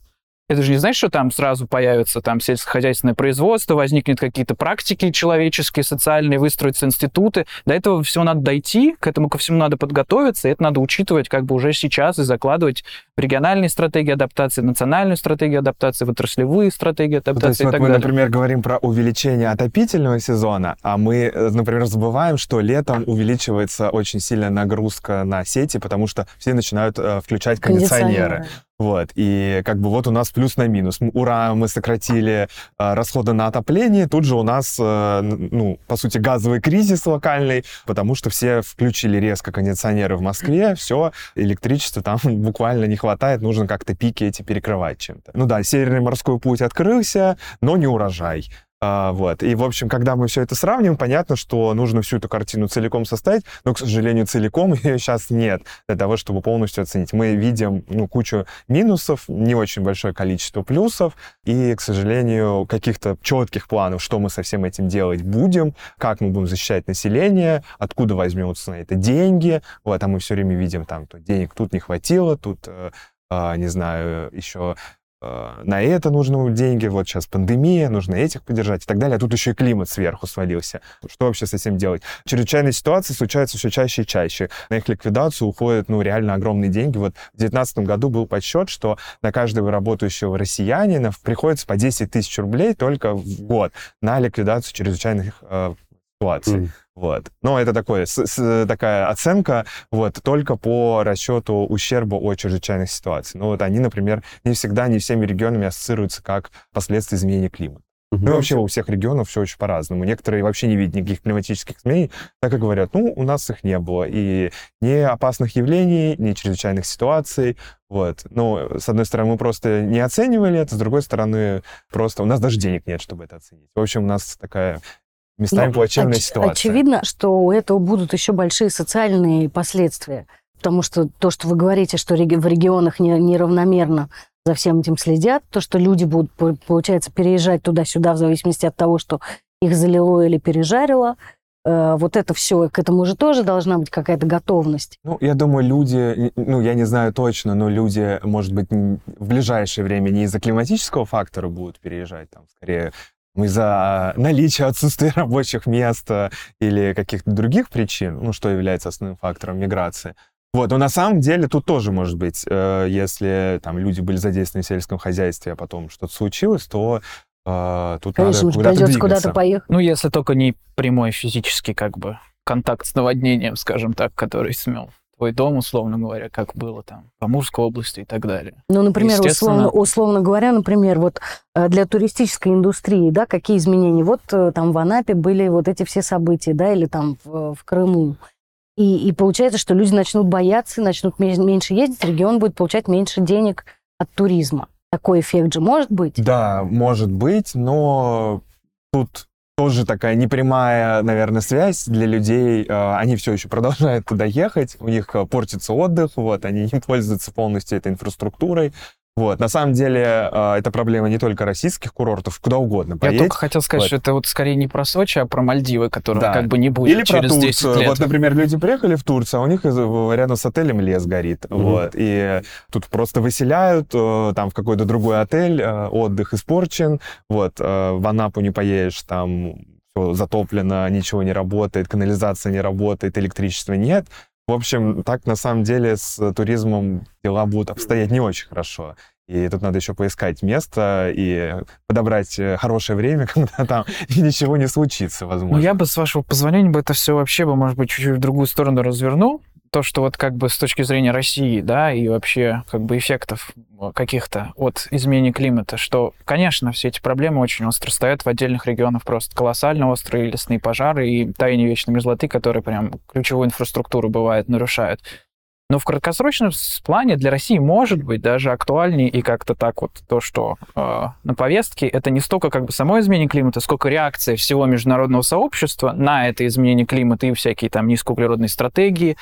это же не значит, что там сразу появится там сельскохозяйственное производство, возникнут какие-то практики человеческие, социальные, выстроятся институты. До этого всего надо дойти, к этому ко всему надо подготовиться, и это надо учитывать как бы уже сейчас и закладывать в региональные стратегии адаптации, национальную стратегию адаптации, в отраслевые стратегии Ну, то есть адаптации и вот так мы, далее. например, говорим про увеличение отопительного сезона, а мы, э, например, забываем, что летом увеличивается очень сильная нагрузка на сети, потому что все начинают э, включать кондиционеры. Вот, и как бы вот у нас плюс на минус. Ура, мы сократили э, расходы на отопление, тут же у нас, э, ну, по сути, газовый кризис локальный, потому что все включили резко кондиционеры в Москве, все, электричества там (laughs) буквально не хватает, нужно как-то пики эти перекрывать чем-то. Ну да, Северный морской путь открылся, но не урожай. А, вот. И, в общем, когда мы все это сравним, понятно, что нужно всю эту картину целиком составить, но, к сожалению, целиком (laughs) ее сейчас нет для того, чтобы полностью оценить. Мы видим ну, кучу минусов, не очень большое количество плюсов, и, к сожалению, каких-то четких планов, что мы со всем этим делать будем, как мы будем защищать население, откуда возьмутся на это деньги. Вот, а мы все время видим там, то денег тут не хватило, тут, э, а, не знаю, еще на это нужны деньги, вот сейчас пандемия, нужно этих поддержать и так далее. А тут еще и климат сверху свалился. Что вообще с этим делать? Чрезвычайные ситуации случаются все чаще и чаще. На их ликвидацию уходят, ну, реально огромные деньги. Вот в 2019 году был подсчет, что на каждого работающего россиянина приходится по 10 тысяч рублей только в год на ликвидацию чрезвычайных э, ситуаций. Mm. Вот. Но это такое, с, с, такая оценка вот, только по расчету ущерба от чрезвычайных ситуаций. Ну вот они, например, не всегда, не всеми регионами ассоциируются как последствия изменения климата. Mm-hmm. Ну и вообще у всех регионов все очень по-разному. Некоторые вообще не видят никаких климатических изменений, так и говорят, ну, у нас их не было. И ни опасных явлений, ни чрезвычайных ситуаций. Вот. Ну, с одной стороны, мы просто не оценивали это, с другой стороны, просто у нас даже денег нет, чтобы это оценить. В общем, у нас такая местами Но плачевная оч- ситуация. Очевидно, что у этого будут еще большие социальные последствия. Потому что то, что вы говорите, что в регионах неравномерно за всем этим следят, то, что люди будут, получается, переезжать туда-сюда в зависимости от того, что их залило или пережарило, э, вот это все, к этому же тоже должна быть какая-то готовность. Ну, я думаю, люди, ну, я не знаю точно, но люди, может быть, в ближайшее время не из-за климатического фактора будут переезжать, там, скорее из-за наличия отсутствия (laughs) рабочих мест э, или каких-то других причин, ну, что является основным фактором миграции. Вот, но на самом деле тут тоже может быть, э, если там люди были задействованы в сельском хозяйстве, а потом что-то случилось, то э, тут Конечно, надо куда-то двигаться. куда-то поехать. Ну, если только не прямой физический как бы контакт с наводнением, скажем так, который смел твой дом, условно говоря, как было там по Мурской области и так далее. Ну, например, условно, условно говоря, например, вот э, для туристической индустрии, да, какие изменения? Вот э, там в Анапе были вот эти все события, да, или там в, в Крыму. И, и получается, что люди начнут бояться, начнут меньше ездить, регион будет получать меньше денег от туризма. Такой эффект же может быть? Да, может быть, но тут тоже такая непрямая, наверное, связь для людей. А, они все еще продолжают туда ехать, у них а, портится отдых, вот, они (laughs) не пользуются полностью этой инфраструктурой. Вот, на самом деле, э, это проблема не только российских курортов, куда угодно поедь. Я только хотел сказать, вот. что это вот скорее не про Сочи, а про Мальдивы, которых да. как бы не будет Или через про 10 лет. Вот, например, люди приехали в Турцию, а у них рядом с отелем лес горит. Mm-hmm. Вот, и тут просто выселяют, э, там в какой-то другой отель, э, отдых испорчен, вот, э, в Анапу не поедешь, там все затоплено, ничего не работает, канализация не работает, электричества нет. В общем, так на самом деле с туризмом дела будут обстоять не очень хорошо. И тут надо еще поискать место и подобрать э, хорошее время, (laughs) когда там ничего не случится, возможно. Ну, я бы, с вашего позволения, бы это все вообще бы, может быть, чуть-чуть в другую сторону развернул то, что вот как бы с точки зрения России, да, и вообще как бы эффектов каких-то от изменения климата, что, конечно, все эти проблемы очень остро стоят в отдельных регионах, просто колоссально острые лесные пожары и таяние вечной мерзлоты, которые прям ключевую инфраструктуру бывает нарушают. Но в краткосрочном плане для России может быть даже актуальнее и как-то так вот то, что э, на повестке, это не столько как бы само изменение климата, сколько реакция всего международного сообщества на это изменение климата и всякие там низкоуглеродные стратегии,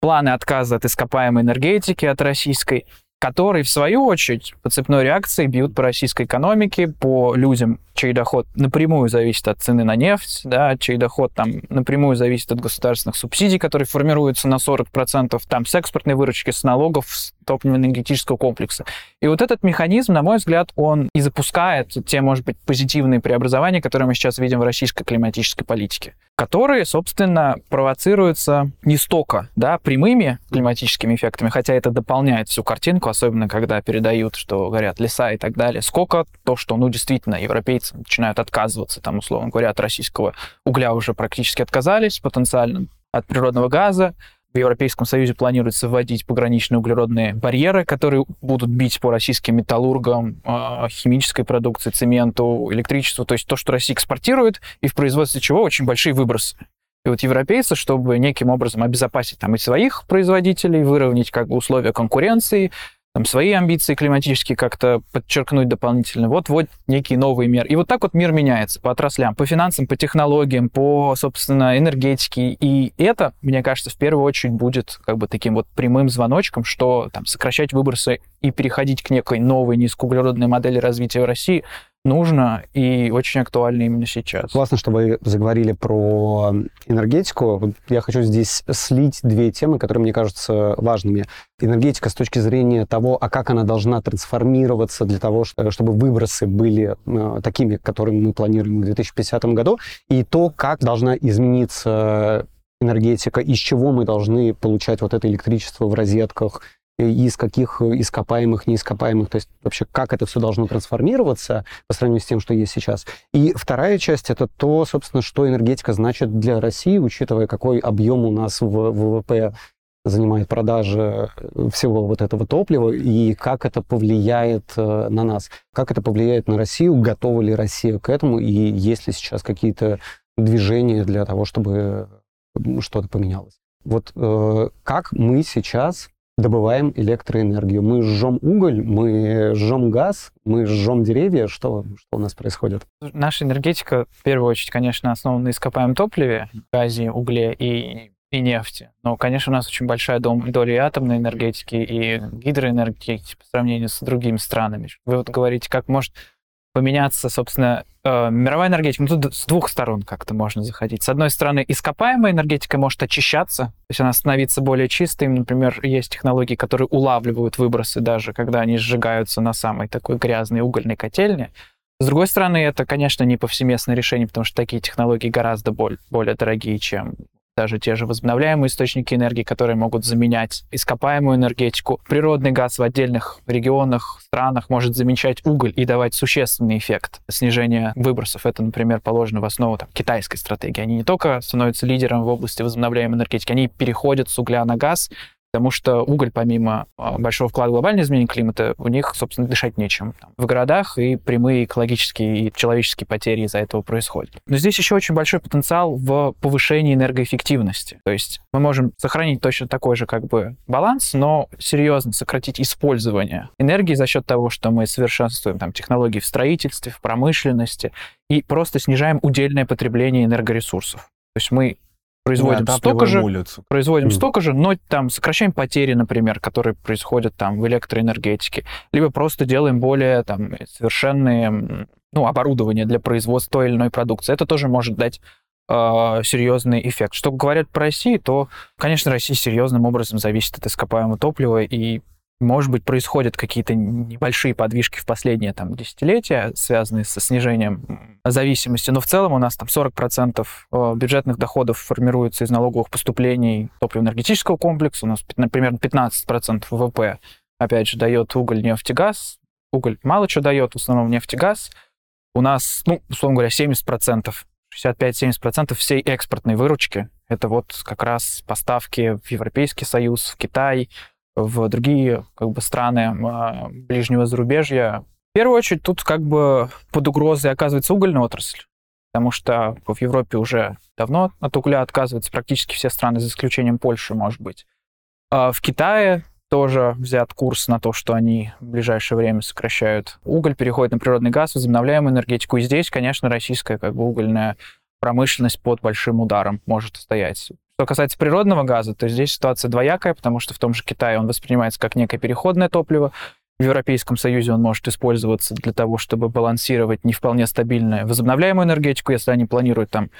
планы отказа от ископаемой энергетики, от российской, которые, в свою очередь, по цепной реакции бьют по российской экономике, по людям, чей доход напрямую зависит от цены на нефть, да, чей доход там напрямую зависит от государственных субсидий, которые формируются на 40%, там с экспортной выручки, с налогов, с топливно-энергетического комплекса. И вот этот механизм, на мой взгляд, он и запускает те, может быть, позитивные преобразования, которые мы сейчас видим в российской климатической политике которые, собственно, провоцируются не столько да, прямыми климатическими эффектами, хотя это дополняет всю картинку, особенно когда передают, что горят леса и так далее, сколько то, что, ну, действительно, европейцы начинают отказываться, там, условно говоря, от российского угля уже практически отказались потенциально, от природного газа, в Европейском Союзе планируется вводить пограничные углеродные барьеры, которые будут бить по российским металлургам, а, химической продукции, цементу, электричеству, то есть то, что Россия экспортирует, и в производстве чего очень большие выбросы. И вот европейцы, чтобы неким образом обезопасить там и своих производителей, выровнять как бы условия конкуренции, там, свои амбиции климатические как-то подчеркнуть дополнительно. Вот, вот некие новые меры. И вот так вот мир меняется по отраслям, по финансам, по технологиям, по, собственно, энергетике. И это, мне кажется, в первую очередь будет как бы таким вот прямым звоночком, что там сокращать выбросы и переходить к некой новой низкоуглеродной модели развития в России нужно и очень актуально именно сейчас. Классно, что вы заговорили про энергетику. Я хочу здесь слить две темы, которые мне кажутся важными. Энергетика с точки зрения того, а как она должна трансформироваться для того, чтобы выбросы были э, такими, которыми мы планируем в 2050 году, и то, как должна измениться энергетика, из чего мы должны получать вот это электричество в розетках, из каких ископаемых, неископаемых, то есть вообще как это все должно трансформироваться по сравнению с тем, что есть сейчас. И вторая часть — это то, собственно, что энергетика значит для России, учитывая, какой объем у нас в ВВП занимает продажа всего вот этого топлива, и как это повлияет э, на нас, как это повлияет на Россию, готова ли Россия к этому, и есть ли сейчас какие-то движения для того, чтобы что-то поменялось. Вот э, как мы сейчас добываем электроэнергию? Мы жжем уголь, мы жжем газ, мы жжем деревья. Что, что у нас происходит? Наша энергетика, в первую очередь, конечно, основана на ископаемом топливе, газе, угле и, и нефти. Но, конечно, у нас очень большая доля и атомной энергетики, и гидроэнергетики по сравнению с другими странами. Вы вот говорите, как может поменяться, собственно, э, мировая энергетика. Ну, тут с двух сторон как-то можно заходить. С одной стороны, ископаемая энергетика может очищаться, то есть она становится более чистой. Например, есть технологии, которые улавливают выбросы даже, когда они сжигаются на самой такой грязной угольной котельне. С другой стороны, это, конечно, не повсеместное решение, потому что такие технологии гораздо более, более дорогие, чем даже те же возобновляемые источники энергии, которые могут заменять ископаемую энергетику. Природный газ в отдельных регионах, странах может замещать уголь и давать существенный эффект снижения выбросов. Это, например, положено в основу там, китайской стратегии. Они не только становятся лидером в области возобновляемой энергетики, они переходят с угля на газ, Потому что уголь, помимо а, большого вклада в глобальное изменение климата, у них, собственно, дышать нечем. В городах и прямые экологические и человеческие потери из-за этого происходят. Но здесь еще очень большой потенциал в повышении энергоэффективности. То есть мы можем сохранить точно такой же как бы баланс, но серьезно сократить использование энергии за счет того, что мы совершенствуем там, технологии в строительстве, в промышленности и просто снижаем удельное потребление энергоресурсов. То есть мы производим да, столько же, улицу. производим mm. столько же, но там сокращаем потери, например, которые происходят там в электроэнергетике, либо просто делаем более там совершенные ну, оборудование для производства той или иной продукции. Это тоже может дать э, серьезный эффект. Что говорят про Россию, то, конечно, Россия серьезным образом зависит от ископаемого топлива, и может быть, происходят какие-то небольшие подвижки в последние там, десятилетия, связанные со снижением зависимости, но в целом у нас там 40% э, бюджетных доходов формируется из налоговых поступлений топливно-энергетического комплекса, у нас примерно 15% ВВП, опять же, дает уголь, нефть и газ. Уголь мало что дает, в основном нефть и газ. У нас, ну, условно говоря, 70%, 65-70% всей экспортной выручки это вот как раз поставки в Европейский Союз, в Китай, в другие как бы, страны а, ближнего зарубежья. В первую очередь тут как бы под угрозой оказывается угольная отрасль, потому что в Европе уже давно от угля отказываются практически все страны, за исключением Польши, может быть. А в Китае тоже взят курс на то, что они в ближайшее время сокращают уголь, переходят на природный газ, возобновляемую энергетику. И здесь, конечно, российская как бы угольная промышленность под большим ударом может стоять. Что касается природного газа, то здесь ситуация двоякая, потому что в том же Китае он воспринимается как некое переходное топливо. В Европейском Союзе он может использоваться для того, чтобы балансировать не вполне стабильную возобновляемую энергетику, если они планируют там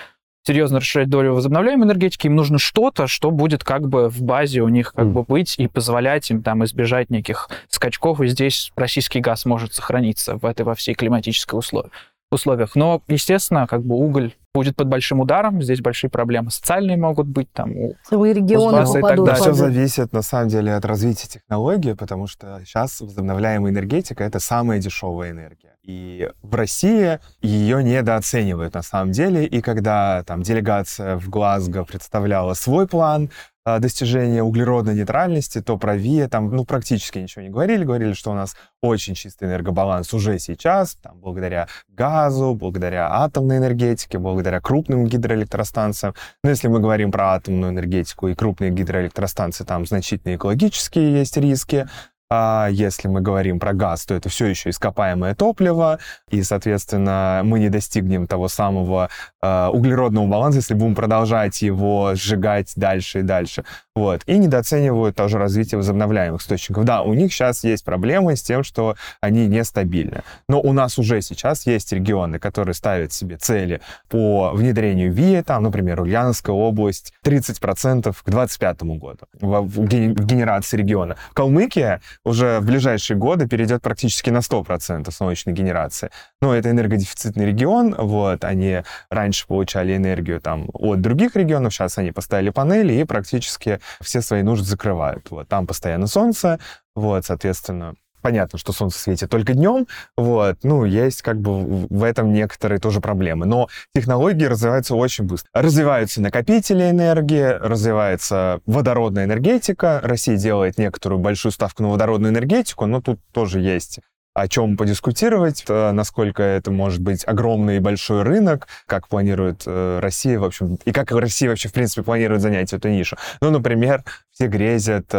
серьезно расширять долю возобновляемой энергетики, им нужно что-то, что будет как бы в базе у них как mm. бы быть и позволять им там избежать неких скачков, и здесь российский газ может сохраниться в этой во всей климатической условии условиях. Но, естественно, как бы уголь будет под большим ударом, здесь большие проблемы социальные могут быть, там, у Целые регионы и так далее. Все зависит, на самом деле, от развития технологии, потому что сейчас возобновляемая энергетика — это самая дешевая энергия. И в России ее недооценивают на самом деле. И когда там делегация в Глазго представляла свой план, достижения углеродной нейтральности, то про ВИА там, ну, практически ничего не говорили. Говорили, что у нас очень чистый энергобаланс уже сейчас, там, благодаря газу, благодаря атомной энергетике, благодаря крупным гидроэлектростанциям. Но если мы говорим про атомную энергетику и крупные гидроэлектростанции, там значительные экологические есть риски. А если мы говорим про газ, то это все еще ископаемое топливо, и, соответственно, мы не достигнем того самого э, углеродного баланса, если будем продолжать его сжигать дальше и дальше. Вот. И недооценивают тоже развитие возобновляемых источников. Да, у них сейчас есть проблемы с тем, что они нестабильны. Но у нас уже сейчас есть регионы, которые ставят себе цели по внедрению ВИА, там, например, Ульяновская область, 30% к 2025 году в, генерации региона. Калмыкия уже в ближайшие годы перейдет практически на 100% солнечной генерации. Но это энергодефицитный регион, вот, они раньше получали энергию там от других регионов, сейчас они поставили панели и практически все свои нужды закрывают. Вот, там постоянно солнце, вот, соответственно, понятно, что солнце светит только днем, вот, ну, есть как бы в этом некоторые тоже проблемы. Но технологии развиваются очень быстро. Развиваются накопители энергии, развивается водородная энергетика. Россия делает некоторую большую ставку на водородную энергетику, но тут тоже есть о чем подискутировать, э, насколько это может быть огромный и большой рынок, как планирует э, Россия, в общем, и как Россия вообще, в принципе, планирует занять эту нишу. Ну, например, все грезят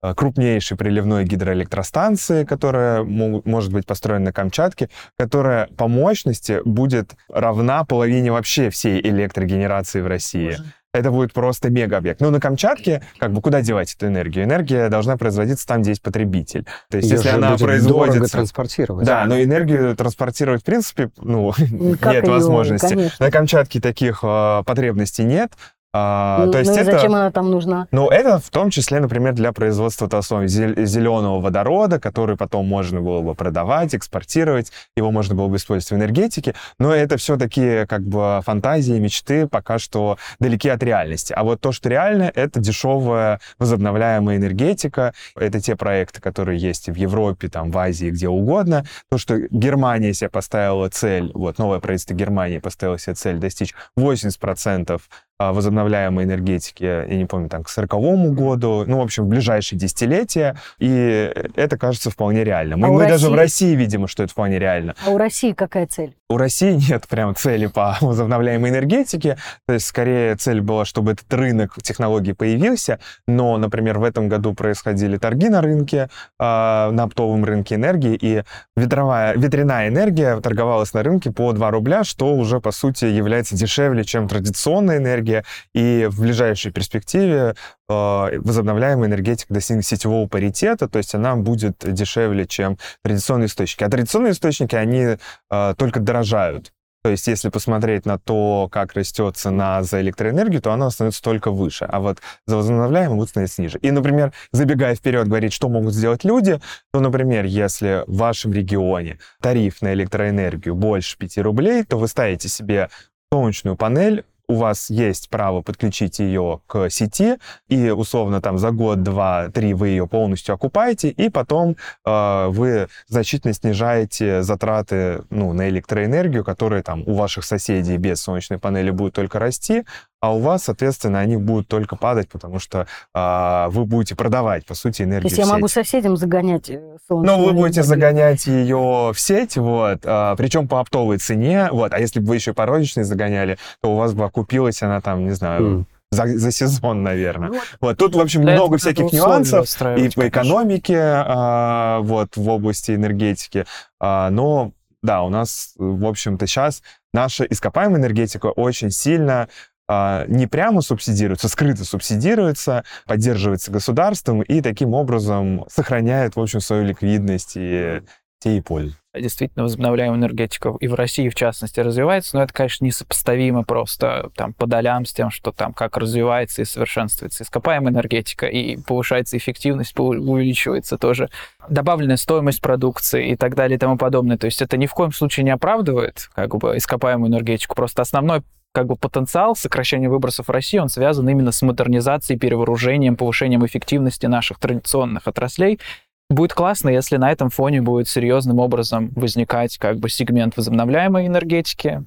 крупнейшей приливной гидроэлектростанции, которая может быть построена на Камчатке, которая по мощности будет равна половине вообще всей электрогенерации в России. Боже это будет просто мега-объект. Но на Камчатке, как бы, куда девать эту энергию? Энергия должна производиться там, где есть потребитель. То есть, Ее если она производится... дорого транспортировать. Да, но энергию транспортировать, в принципе, ну, (laughs) как нет ее, возможности. Конечно. На Камчатке таких э, потребностей нет. А, ну, то есть ну это, зачем она там нужна? Ну, это в том числе, например, для производства того самого зеленого водорода, который потом можно было бы продавать, экспортировать, его можно было бы использовать в энергетике, но это все-таки как бы фантазии, мечты пока что далеки от реальности. А вот то, что реально, это дешевая возобновляемая энергетика, это те проекты, которые есть в Европе, там, в Азии, где угодно. То, что Германия себе поставила цель, вот новое правительство Германии поставило себе цель достичь 80% а, возобновляемой энергетики, я не помню, там, к 40 году, ну, в общем, в ближайшие десятилетия, и это кажется вполне реально. Мы, а мы России... даже в России видим, что это вполне реально. А у России какая цель? У России нет прям цели по (laughs) возобновляемой энергетике, то есть скорее цель была, чтобы этот рынок технологий появился, но, например, в этом году происходили торги на рынке, э, на оптовом рынке энергии, и ветровая, ветряная энергия торговалась на рынке по 2 рубля, что уже, по сути, является дешевле, чем традиционная энергия, энергия, и в ближайшей перспективе э, возобновляемая энергетика достигнет сетевого паритета, то есть она будет дешевле, чем традиционные источники. А традиционные источники, они э, только дорожают. То есть, если посмотреть на то, как растет цена за электроэнергию, то она становится только выше, а вот за возобновляемые будет становиться ниже. И, например, забегая вперед, говорить, что могут сделать люди, то, например, если в вашем регионе тариф на электроэнергию больше 5 рублей, то вы ставите себе солнечную панель у вас есть право подключить ее к сети, и условно там за год, два, три вы ее полностью окупаете, и потом э, вы значительно снижаете затраты ну, на электроэнергию, которые там у ваших соседей без солнечной панели будут только расти, а у вас, соответственно, они будут только падать, потому что а, вы будете продавать, по сути, энергию То есть я могу соседям загонять э, солнечную Ну, вы будете загонять ее в сеть, вот, а, причем по оптовой цене, вот, а если бы вы еще по розничной загоняли, то у вас бы окупилась она там, не знаю, mm за, за сезон, наверное. Вот. вот тут, в общем, Для много всяких нюансов и по экономике, а, вот в области энергетики. А, но да, у нас, в общем-то, сейчас наша ископаемая энергетика очень сильно не прямо субсидируется, скрыто субсидируется, поддерживается государством и таким образом сохраняет, в общем, свою ликвидность и те и пользу. Действительно, возобновляемая энергетика и в России, в частности, развивается, но это, конечно, несопоставимо просто там по долям с тем, что там как развивается и совершенствуется ископаемая энергетика, и повышается эффективность, увеличивается тоже добавленная стоимость продукции и так далее и тому подобное. То есть это ни в коем случае не оправдывает как бы ископаемую энергетику. Просто основной как бы потенциал сокращения выбросов в России, он связан именно с модернизацией, перевооружением, повышением эффективности наших традиционных отраслей. Будет классно, если на этом фоне будет серьезным образом возникать как бы сегмент возобновляемой энергетики,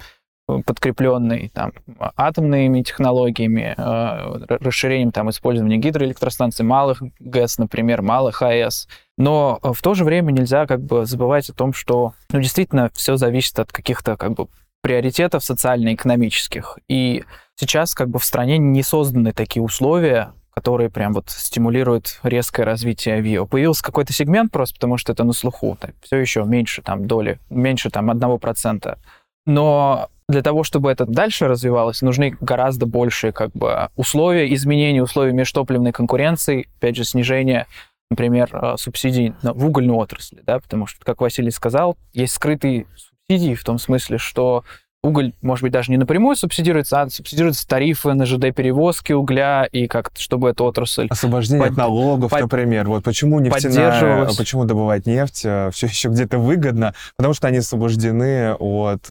подкрепленный там, атомными технологиями, э, расширением там, использования гидроэлектростанций, малых ГЭС, например, малых АЭС. Но в то же время нельзя как бы забывать о том, что ну, действительно все зависит от каких-то как бы приоритетов социально-экономических. И сейчас как бы в стране не созданы такие условия, которые прям вот стимулируют резкое развитие авиа. Появился какой-то сегмент просто потому, что это на слуху. Так, все еще меньше там доли, меньше там одного процента. Но для того, чтобы это дальше развивалось, нужны гораздо большие как бы, условия изменения условий межтопливной конкуренции, опять же, снижение например, э, субсидий в угольную отрасль, да, потому что, как Василий сказал, есть скрытые субсидии в том смысле, что уголь, может быть, даже не напрямую субсидируется, а субсидируются тарифы на ЖД-перевозки угля, и как чтобы эта отрасль... Освобождение под... от налогов, под... например. Вот почему нефтяная, почему добывать нефть э, все еще где-то выгодно, потому что они освобождены от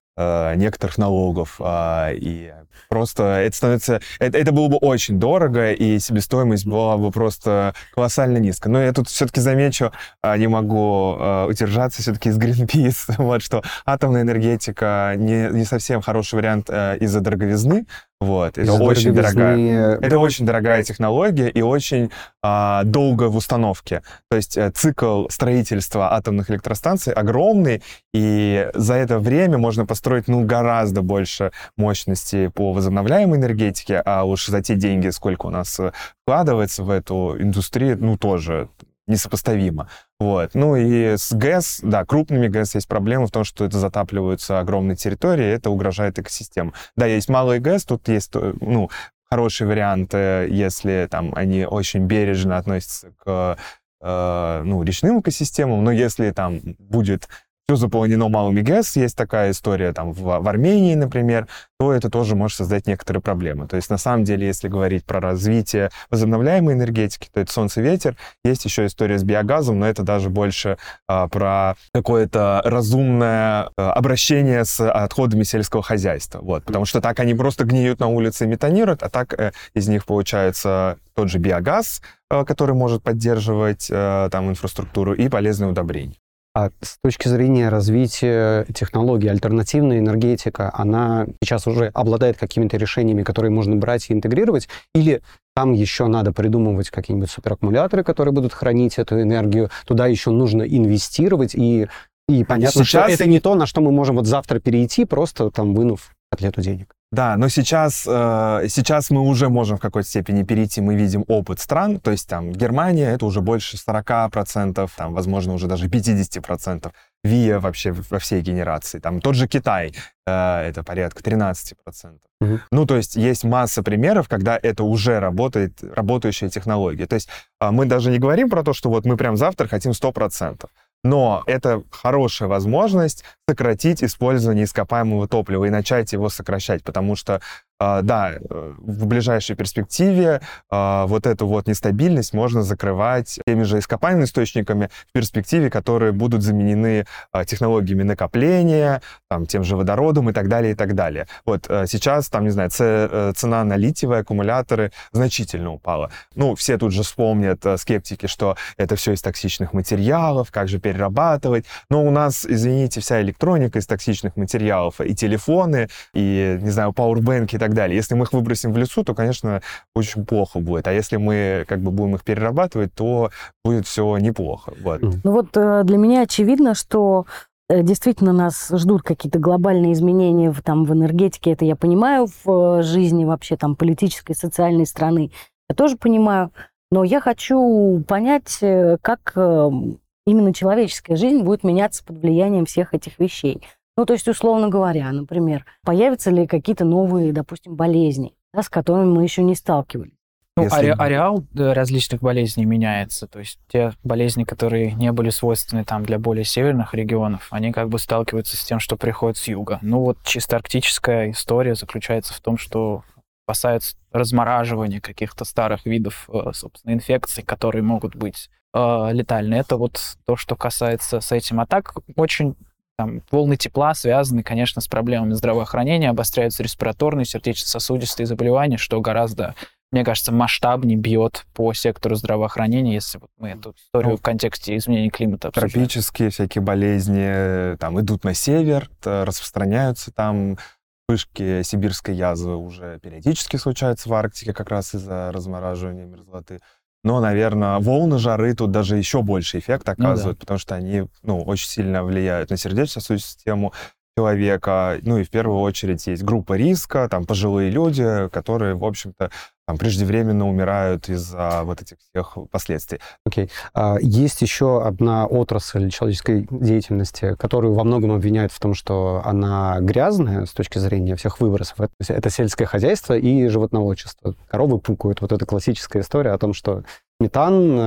некоторых налогов. Э, и просто это становится... Это, это было бы очень дорого, и себестоимость была бы просто колоссально низкая. Но я тут все-таки замечу, э, не могу э, удержаться все-таки из Greenpeace, (laughs) вот, что атомная энергетика не, не совсем хороший вариант э, из-за дороговизны, вот, это очень дорогая. Это очень дорогая технология и очень а, долго в установке. То есть э, цикл строительства атомных электростанций огромный, и за это время можно построить ну гораздо больше мощности по возобновляемой энергетике, а уж за те деньги, сколько у нас э, вкладывается в эту индустрию, ну тоже несопоставимо. Вот. Ну и с ГЭС, да, крупными ГЭС есть проблема в том, что это затапливаются огромные территории, это угрожает экосистемам. Да, есть малые ГЭС, тут есть, э, ну, хороший вариант, если там они очень бережно относятся к э, ну, речным экосистемам, но если там будет все заполнено малыми ГЭС, есть такая история там в, в Армении, например, то это тоже может создать некоторые проблемы. То есть на самом деле, если говорить про развитие возобновляемой энергетики, то это солнце, ветер. Есть еще история с биогазом, но это даже больше а, про какое-то разумное а, обращение с отходами сельского хозяйства. Вот, потому что так они просто гниют на улице и метанируют, а так э, из них получается тот же биогаз, э, который может поддерживать э, там инфраструктуру и полезные удобрения. А с точки зрения развития технологий, альтернативная энергетика, она сейчас уже обладает какими-то решениями, которые можно брать и интегрировать, или там еще надо придумывать какие-нибудь супераккумуляторы, которые будут хранить эту энергию, туда еще нужно инвестировать, и, и понятно, сейчас... что это не то, на что мы можем вот завтра перейти, просто там вынув котлету денег. Да, но сейчас, э, сейчас мы уже можем в какой-то степени перейти, мы видим опыт стран, то есть там Германия это уже больше 40%, там, возможно, уже даже 50%. ВИА вообще во всей генерации. Там тот же Китай, э, это порядка 13%. Угу. Ну, то есть есть масса примеров, когда это уже работает, работающая технология. То есть э, мы даже не говорим про то, что вот мы прям завтра хотим 100%. Но это хорошая возможность сократить использование ископаемого топлива и начать его сокращать, потому что да, э, в ближайшей перспективе а, вот эту вот нестабильность можно закрывать теми же ископаемыми источниками в перспективе, которые будут заменены а, технологиями накопления, там, тем же водородом и так далее, и так далее. Вот э, сейчас, там, не знаю, э, цена на литиевые аккумуляторы значительно упала. Ну, все тут же вспомнят, скептики, что это все из токсичных материалов, как же перерабатывать. Но у нас, извините, вся электроника из токсичных материалов, и телефоны, и, не знаю, пауэрбэнки и так так далее. Если мы их выбросим в лесу, то, конечно, очень плохо будет. А если мы как бы будем их перерабатывать, то будет все неплохо. Вот. Ну вот э, для меня очевидно, что э, действительно нас ждут какие-то глобальные изменения в, там, в энергетике, это я понимаю, в э, жизни вообще там политической, социальной страны, я тоже понимаю, но я хочу понять, как именно человеческая жизнь будет меняться под влиянием всех этих вещей. Ну, то есть, условно говоря, например, появятся ли какие-то новые, допустим, болезни, да, с которыми мы еще не сталкивались? Ну, Если... аре- ареал различных болезней меняется. То есть те болезни, которые не были свойственны там для более северных регионов, они как бы сталкиваются с тем, что приходит с юга. Ну вот чисто арктическая история заключается в том, что касается размораживания каких-то старых видов, э, собственно, инфекций, которые могут быть э, летальны. Это вот то, что касается с этим. А так очень там, волны тепла связаны, конечно, с проблемами здравоохранения, обостряются респираторные, сердечно-сосудистые заболевания, что гораздо, мне кажется, масштабнее бьет по сектору здравоохранения, если вот мы эту историю ну, в контексте изменения климата обсуждаем. Тропические всякие болезни там идут на север, распространяются там, вспышки сибирской язвы уже периодически случаются в Арктике как раз из-за размораживания мерзлоты. Но, наверное, волны жары тут даже еще больше эффект оказывают, ну, да. потому что они ну, очень сильно влияют на сердечно-сосудистую систему, человека. Ну и в первую очередь есть группа риска, там пожилые люди, которые, в общем-то, там, преждевременно умирают из-за вот этих всех последствий. Окей. Okay. А, есть еще одна отрасль человеческой деятельности, которую во многом обвиняют в том, что она грязная с точки зрения всех выбросов. Это, это сельское хозяйство и животноводчество. Коровы пукают. Вот эта классическая история о том, что метан,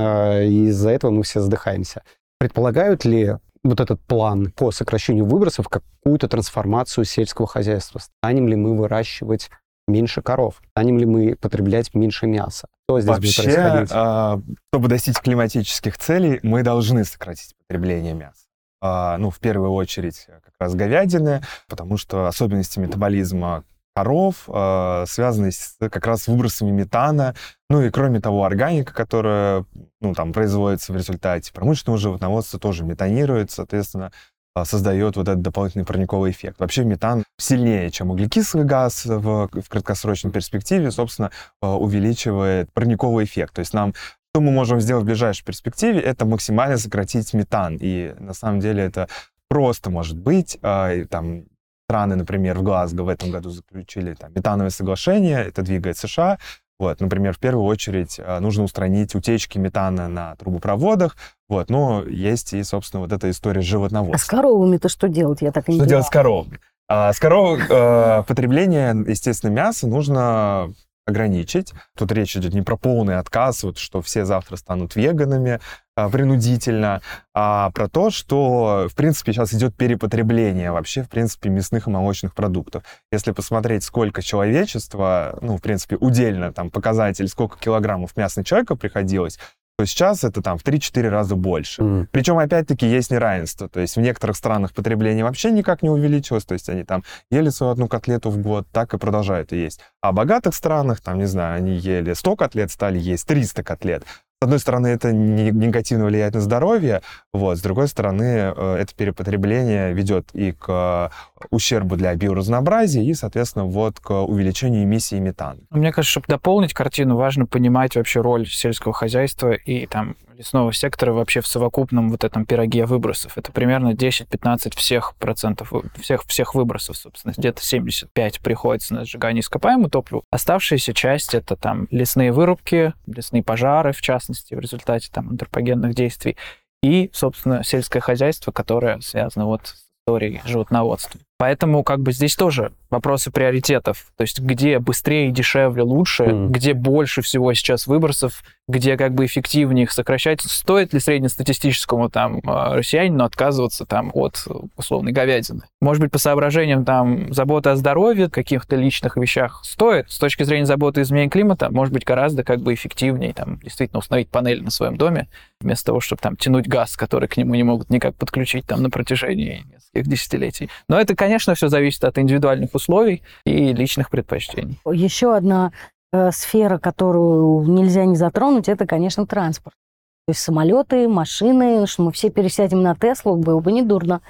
и из-за этого мы все задыхаемся. Предполагают ли вот этот план по сокращению выбросов какую-то трансформацию сельского хозяйства? Станем ли мы выращивать меньше коров? Станем ли мы потреблять меньше мяса? Что здесь Вообще, будет происходить? А, чтобы достичь климатических целей, мы должны сократить потребление мяса. А, ну, в первую очередь, как раз говядины, потому что особенности метаболизма коров э, связаны с как раз с выбросами метана, ну и кроме того органика, которая ну, там, производится в результате промышленного животноводства, тоже метанирует, соответственно, а, создает вот этот дополнительный парниковый эффект. Вообще метан сильнее, чем углекислый газ в, в краткосрочной перспективе, собственно, а, увеличивает парниковый эффект. То есть нам что мы можем сделать в ближайшей перспективе, это максимально сократить метан. И на самом деле это просто может быть. Там страны, например, в Глазго в этом году заключили там, метановое соглашение, это двигает США, вот, например, в первую очередь а, нужно устранить утечки метана на трубопроводах, вот, но есть и, собственно, вот эта история животноводства. А с коровами-то что делать? Я так и не Что делать с коровами? А, с коров э, потребление, естественно, мяса нужно ограничить. Тут речь идет не про полный отказ, вот что все завтра станут веганами а, принудительно, а про то, что, в принципе, сейчас идет перепотребление вообще, в принципе, мясных и молочных продуктов. Если посмотреть, сколько человечества, ну, в принципе, удельно там показатель, сколько килограммов мяса на человека приходилось, то сейчас это там в 3-4 раза больше. Mm. Причем, опять-таки, есть неравенство. То есть в некоторых странах потребление вообще никак не увеличилось. То есть они там ели свою одну котлету в год, так и продолжают есть. А в богатых странах, там, не знаю, они ели 100 котлет, стали есть 300 котлет с одной стороны, это негативно влияет на здоровье, вот, с другой стороны, э, это перепотребление ведет и к ущербу для биоразнообразия, и, соответственно, вот к увеличению эмиссии метана. Мне кажется, чтобы дополнить картину, важно понимать вообще роль сельского хозяйства и там лесного сектора вообще в совокупном вот этом пироге выбросов. Это примерно 10-15 всех процентов, всех, всех выбросов, собственно. Где-то 75 приходится на сжигание ископаемого топлива. Оставшаяся часть — это там лесные вырубки, лесные пожары, в частности, в результате там антропогенных действий, и, собственно, сельское хозяйство, которое связано вот с историей животноводства. Поэтому как бы здесь тоже вопросы приоритетов. То есть где быстрее, дешевле, лучше, mm. где больше всего сейчас выбросов, где как бы эффективнее их сокращать. Стоит ли среднестатистическому там а, россиянину отказываться там от условной говядины? Может быть, по соображениям там заботы о здоровье, каких-то личных вещах стоит. С точки зрения заботы изменения климата, может быть, гораздо как бы эффективнее там действительно установить панель на своем доме, вместо того, чтобы там тянуть газ, который к нему не могут никак подключить там на протяжении нескольких десятилетий. Но это, конечно, все зависит от индивидуальных условий и личных предпочтений. Еще одна э, сфера, которую нельзя не затронуть, это, конечно, транспорт. То есть самолеты, машины, что мы все пересядем на Теслу, было бы не дурно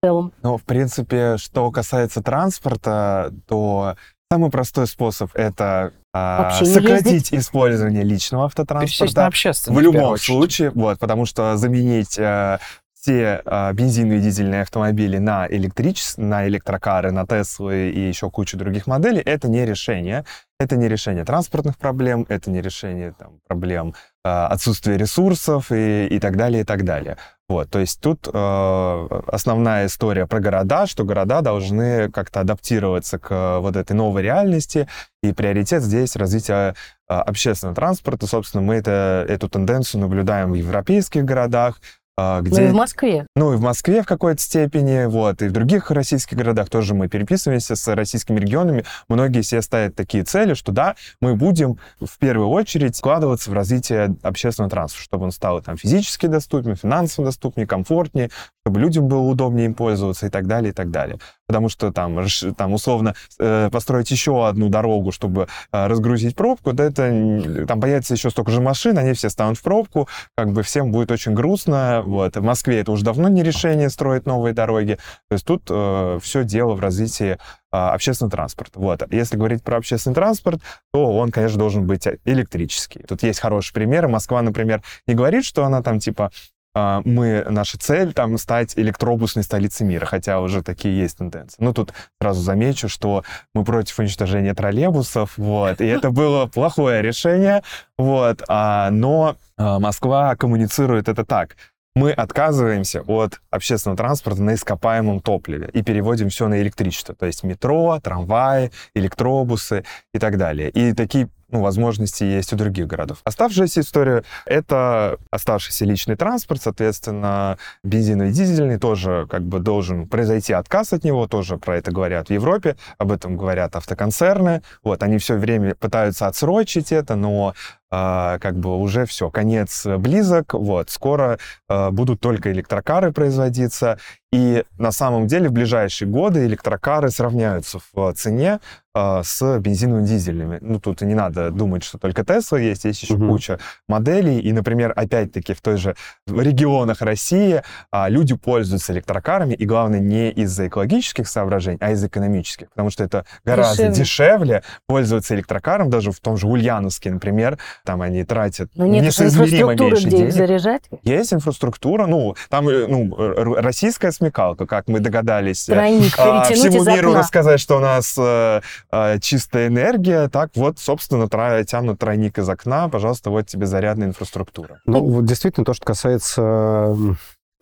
в целом. Ну, в принципе, что касается транспорта, то самый простой способ это а, сократить ездить. использование личного автотранспорта. В любом случае, вот, потому что заменить а, все а, бензиновые и дизельные автомобили на, электричес... на электрокары, на Теслы и еще кучу других моделей, это не решение. Это не решение транспортных проблем, это не решение там, проблем э, отсутствия ресурсов и, и так далее, и так далее. Вот, то есть тут э, основная история про города, что города должны как-то адаптироваться к вот этой новой реальности, и приоритет здесь развитие э, общественного транспорта. Собственно, мы это, эту тенденцию наблюдаем в европейских городах, где... Ну и в Москве. Ну и в Москве в какой-то степени, вот, и в других российских городах тоже мы переписываемся с российскими регионами. Многие себе ставят такие цели, что да, мы будем в первую очередь вкладываться в развитие общественного транспорта, чтобы он стал там физически доступнее, финансово доступнее, комфортнее, чтобы людям было удобнее им пользоваться и так далее, и так далее. Потому что там, там условно э, построить еще одну дорогу, чтобы э, разгрузить пробку, да это там появится еще столько же машин, они все станут в пробку, как бы всем будет очень грустно. Вот. В Москве это уже давно не решение строить новые дороги. То есть тут э, все дело в развитии э, общественного транспорта. Вот. Если говорить про общественный транспорт, то он, конечно, должен быть электрический. Тут есть хорошие примеры. Москва, например, не говорит, что она там типа мы, наша цель там стать электробусной столицей мира, хотя уже такие есть тенденции. Ну, тут сразу замечу, что мы против уничтожения троллейбусов, вот, и это было плохое решение, вот, а, но э, Москва коммуницирует это так – мы отказываемся от общественного транспорта на ископаемом топливе и переводим все на электричество, то есть метро, трамваи, электробусы и так далее. И такие ну, возможности есть у других городов. Оставшаяся история — это оставшийся личный транспорт, соответственно, бензиновый, дизельный тоже как бы должен произойти отказ от него, тоже про это говорят в Европе, об этом говорят автоконцерны. Вот, они все время пытаются отсрочить это, но а, как бы уже все, конец близок, вот, скоро а, будут только электрокары производиться, и на самом деле в ближайшие годы электрокары сравняются в цене э, с бензиновыми дизельными. Ну, тут и не надо думать, что только Тесла есть, есть еще угу. куча моделей. И, например, опять-таки в той же в регионах России э, люди пользуются электрокарами, и главное, не из-за экологических соображений, а из-за экономических, потому что это гораздо дешевле, дешевле пользоваться электрокаром, даже в том же Ульяновске, например, там они тратят Но нет несоизмеримо меньше где денег. их заряжать? Есть инфраструктура, ну, там э, ну, российская смекалка, как мы догадались. Э, Тройник а, всему миру окна. рассказать, что у нас а, а, чистая энергия, так вот, собственно, тра- тянут тройник из окна, пожалуйста, вот тебе зарядная инфраструктура. Ну, вот действительно, то, что касается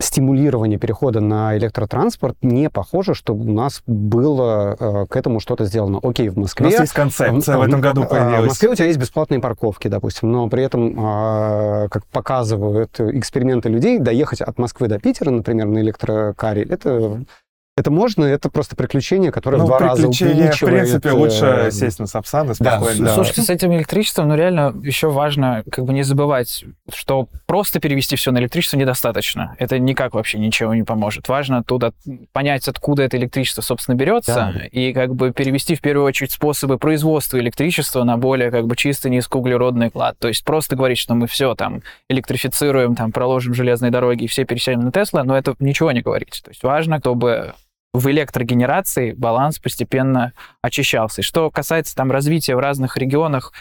стимулирования перехода на электротранспорт не похоже, что у нас было э, к этому что-то сделано. Окей, в Москве... У нас есть концепция, в, в этом году появилась. В Москве у тебя есть бесплатные парковки, допустим, но при этом, э, как показывают эксперименты людей, доехать от Москвы до Питера, например, на электрокаре, это это можно, это просто приключение, которое ну, в два раза увеличивает... в принципе, лучше э, сесть на Сапсан спокойно. Да. Да. Слушайте, с этим электричеством, ну, реально еще важно как бы не забывать, что просто перевести все на электричество недостаточно. Это никак вообще ничего не поможет. Важно оттуда понять, откуда это электричество, собственно, берется, да. и как бы перевести в первую очередь способы производства электричества на более как бы чистый низкоуглеродный клад. То есть просто говорить, что мы все там электрифицируем, там проложим железные дороги и все пересядем на Тесла, но это ничего не говорить. То есть важно, чтобы в электрогенерации баланс постепенно очищался. И что касается там развития в разных регионах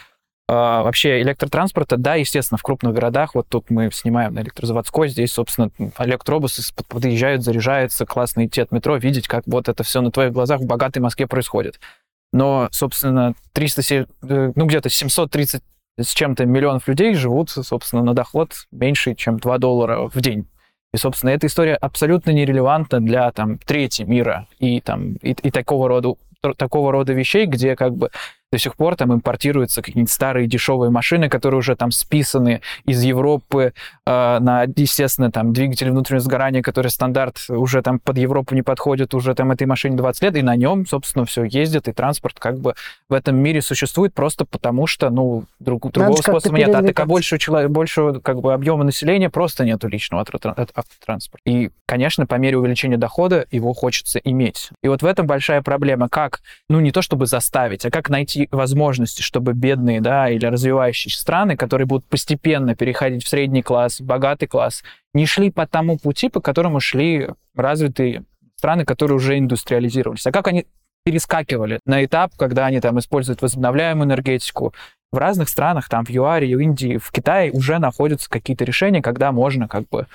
э, вообще электротранспорта, да, естественно, в крупных городах, вот тут мы снимаем на электрозаводской, здесь, собственно, электробусы подъезжают, заряжаются, классно идти от метро, видеть, как вот это все на твоих глазах в богатой Москве происходит. Но, собственно, 300, э, ну, где-то 730 с чем-то миллионов людей живут, собственно, на доход меньше, чем 2 доллара в день. И, собственно, эта история абсолютно нерелевантна для там трети мира и там и, и такого рода такого рода вещей, где как бы до сих пор там импортируются какие-нибудь старые дешевые машины, которые уже там списаны из Европы э, на, естественно, там двигатели внутреннего сгорания, который стандарт уже там под Европу не подходит, уже там этой машине 20 лет, и на нем, собственно, все ездит, и транспорт как бы в этом мире существует просто потому, что, ну, друг, другого способа нет. А так а больше, человек, больше как бы объема населения просто нету личного автотранспорта. И, конечно, по мере увеличения дохода его хочется иметь. И вот в этом большая проблема, как, ну, не то чтобы заставить, а как найти возможности, чтобы бедные, да, или развивающиеся страны, которые будут постепенно переходить в средний класс, в богатый класс, не шли по тому пути, по которому шли развитые страны, которые уже индустриализировались. А как они перескакивали на этап, когда они там используют возобновляемую энергетику. В разных странах, там в ЮАРе, в Индии, в Китае уже находятся какие-то решения, когда можно как бы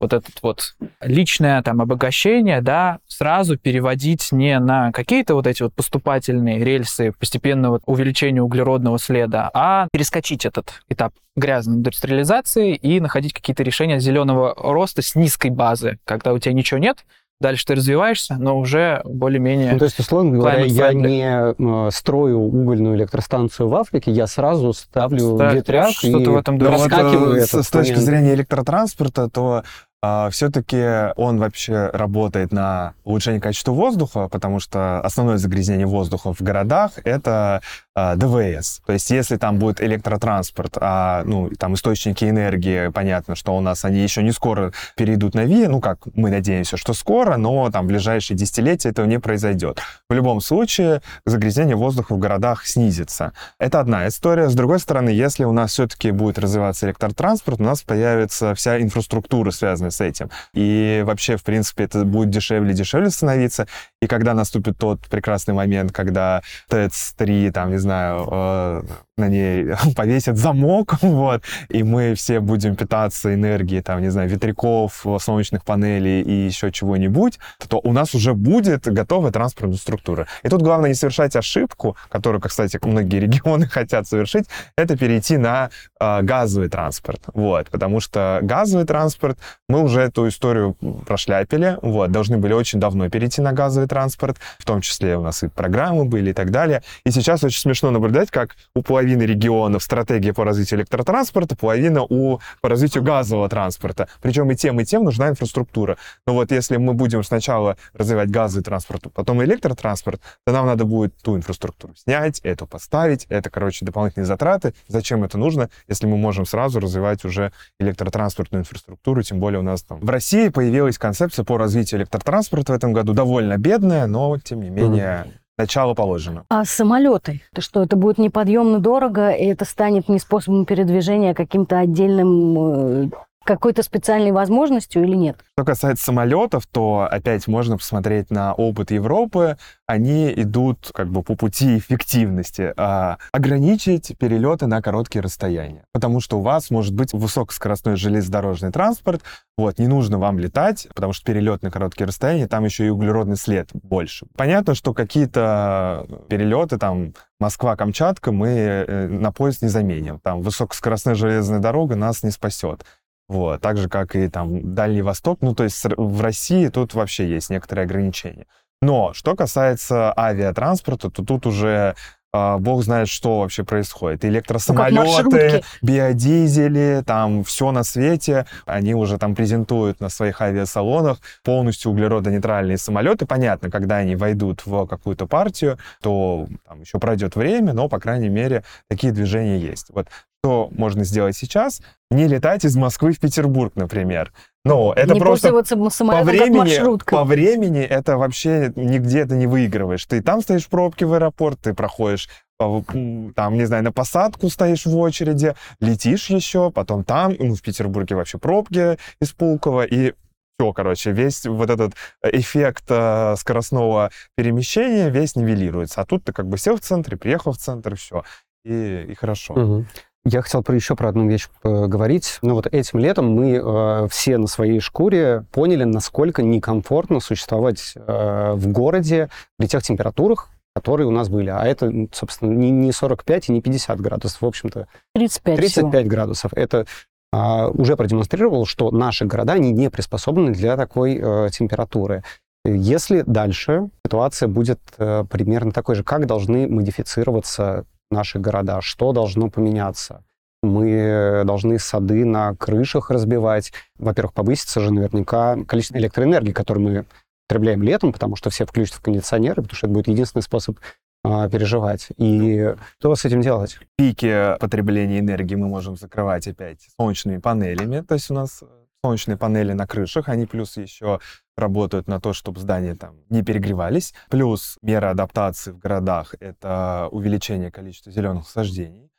вот этот вот личное там обогащение, да, сразу переводить не на какие-то вот эти вот поступательные рельсы постепенного увеличения углеродного следа, а перескочить этот этап грязной индустриализации и находить какие-то решения зеленого роста с низкой базы, когда у тебя ничего нет, дальше ты развиваешься, но уже более-менее... Ну, то есть, условно говоря, я не строю угольную электростанцию в Африке, я сразу ставлю Ставь, ветряк что-то и в этом. Вот, э, с, с точки зрения электротранспорта, то а, все-таки он вообще работает на улучшение качества воздуха, потому что основное загрязнение воздуха в городах — это ДВС. То есть если там будет электротранспорт, а, ну, там источники энергии, понятно, что у нас они еще не скоро перейдут на ВИА, ну, как мы надеемся, что скоро, но там в ближайшие десятилетия этого не произойдет. В любом случае загрязнение воздуха в городах снизится. Это одна история. С другой стороны, если у нас все-таки будет развиваться электротранспорт, у нас появится вся инфраструктура, связанная с этим. И вообще, в принципе, это будет дешевле и дешевле становиться. И когда наступит тот прекрасный момент, когда ТЭЦ-3, там, не знаю, э, на ней (laughs) повесят замок, (laughs) вот, и мы все будем питаться энергией, там, не знаю, ветряков, солнечных панелей и еще чего-нибудь, то у нас уже будет готовая транспортная структура. И тут главное не совершать ошибку, которую, кстати, многие (laughs) регионы хотят совершить, это перейти на э, газовый транспорт, вот, потому что газовый транспорт, мы уже эту историю прошляпили, вот, должны были очень давно перейти на газовый транспорт, в том числе у нас и программы были и так далее. И сейчас очень смешно наблюдать, как у половины регионов стратегия по развитию электротранспорта, половина у, по развитию газового транспорта. Причем и тем, и тем нужна инфраструктура. Но вот если мы будем сначала развивать газовый транспорт, потом электротранспорт, то нам надо будет ту инфраструктуру снять, эту поставить. Это, короче, дополнительные затраты. Зачем это нужно, если мы можем сразу развивать уже электротранспортную инфраструктуру, тем более у нас там в России появилась концепция по развитию электротранспорта в этом году, довольно бедная, но, тем не менее, mm-hmm начало положено. А самолеты? Это что, это будет неподъемно дорого, и это станет не способом передвижения, а каким-то отдельным э, какой-то специальной возможностью или нет? Что касается самолетов, то опять можно посмотреть на опыт Европы. Они идут как бы по пути эффективности. А, ограничить перелеты на короткие расстояния. Потому что у вас может быть высокоскоростной железнодорожный транспорт. Вот, не нужно вам летать, потому что перелет на короткие расстояния, там еще и углеродный след больше. Понятно, что какие-то перелеты, там, Москва-Камчатка, мы э, на поезд не заменим. Там высокоскоростная железная дорога нас не спасет. Вот. Так же, как и там Дальний Восток. Ну, то есть в России тут вообще есть некоторые ограничения. Но что касается авиатранспорта, то тут уже а, бог знает, что вообще происходит. Электросамолеты, ну, биодизели, там все на свете. Они уже там презентуют на своих авиасалонах полностью углеродонейтральные самолеты. Понятно, когда они войдут в какую-то партию, то там еще пройдет время, но, по крайней мере, такие движения есть. Вот что можно сделать сейчас? Не летать из Москвы в Петербург, например. Но это не просто по времени, по времени это вообще нигде ты не выигрываешь. Ты там стоишь в пробке в аэропорт, ты проходишь там, не знаю, на посадку стоишь в очереди, летишь еще, потом там, ну, в Петербурге вообще пробки из Пулково, и все, короче, весь вот этот эффект э, скоростного перемещения весь нивелируется. А тут ты как бы сел в центре, приехал в центр, все, и, и хорошо. Угу. Я хотел про еще про одну вещь поговорить. Ну вот этим летом мы э, все на своей шкуре поняли, насколько некомфортно существовать э, в городе при тех температурах, которые у нас были. А это, собственно, не, не 45 и не 50 градусов, в общем-то. 35 35 всего. градусов. Это э, уже продемонстрировало, что наши города, они не приспособлены для такой э, температуры. Если дальше ситуация будет э, примерно такой же, как должны модифицироваться наши города, что должно поменяться. Мы должны сады на крышах разбивать. Во-первых, повысится же наверняка количество электроэнергии, которую мы потребляем летом, потому что все включат в кондиционеры, потому что это будет единственный способ а, переживать. И что с этим делать? Пики потребления энергии мы можем закрывать опять солнечными панелями. То есть у нас солнечные панели на крышах, они плюс еще работают на то, чтобы здания там не перегревались. Плюс мера адаптации в городах — это увеличение количества зеленых насаждений.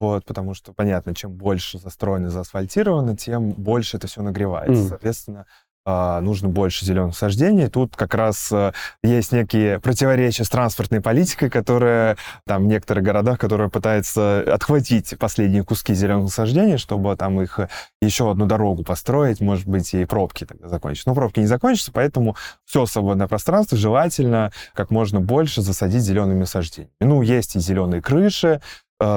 Вот, потому что, понятно, чем больше застроено, заасфальтировано, тем больше это все нагревается. Mm. Соответственно, нужно больше зеленых насаждений. Тут как раз э, есть некие противоречия с транспортной политикой, которая там в некоторых городах, которая пытается отхватить последние куски зеленых насаждений, чтобы там их э, еще одну дорогу построить, может быть, и пробки тогда закончатся. Но пробки не закончатся, поэтому все свободное пространство желательно как можно больше засадить зелеными насаждениями. Ну, есть и зеленые крыши,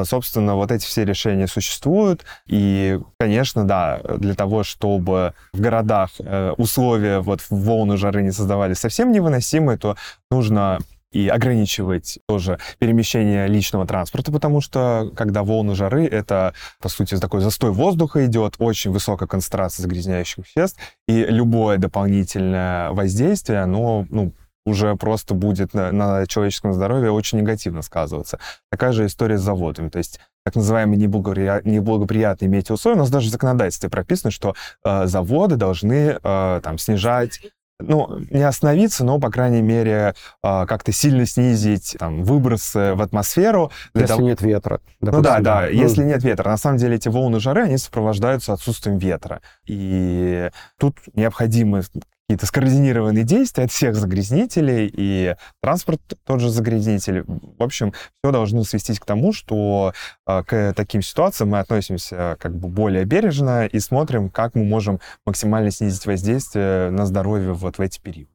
собственно, вот эти все решения существуют. И, конечно, да, для того, чтобы в городах э, условия вот в волну жары не создавались совсем невыносимые, то нужно и ограничивать тоже перемещение личного транспорта, потому что когда волны жары, это, по сути, такой застой воздуха идет, очень высокая концентрация загрязняющих веществ, и любое дополнительное воздействие, оно ну, уже просто будет на, на человеческом здоровье очень негативно сказываться. Такая же история с заводами. То есть так называемые неблагоприятные, неблагоприятные метеоусловия. У нас даже в законодательстве прописано, что э, заводы должны э, там снижать ну, не остановиться, но, по крайней мере, э, как-то сильно снизить там, выбросы в атмосферу. Если того... нет ветра. Допустим, ну да, да, ну... если нет ветра. На самом деле эти волны жары, они сопровождаются отсутствием ветра. И тут необходимы какие-то скоординированные действия от всех загрязнителей, и транспорт тот же загрязнитель. В общем, все должно свестись к тому, что э, к таким ситуациям мы относимся как бы более бережно и смотрим, как мы можем максимально снизить воздействие на здоровье вот в эти периоды.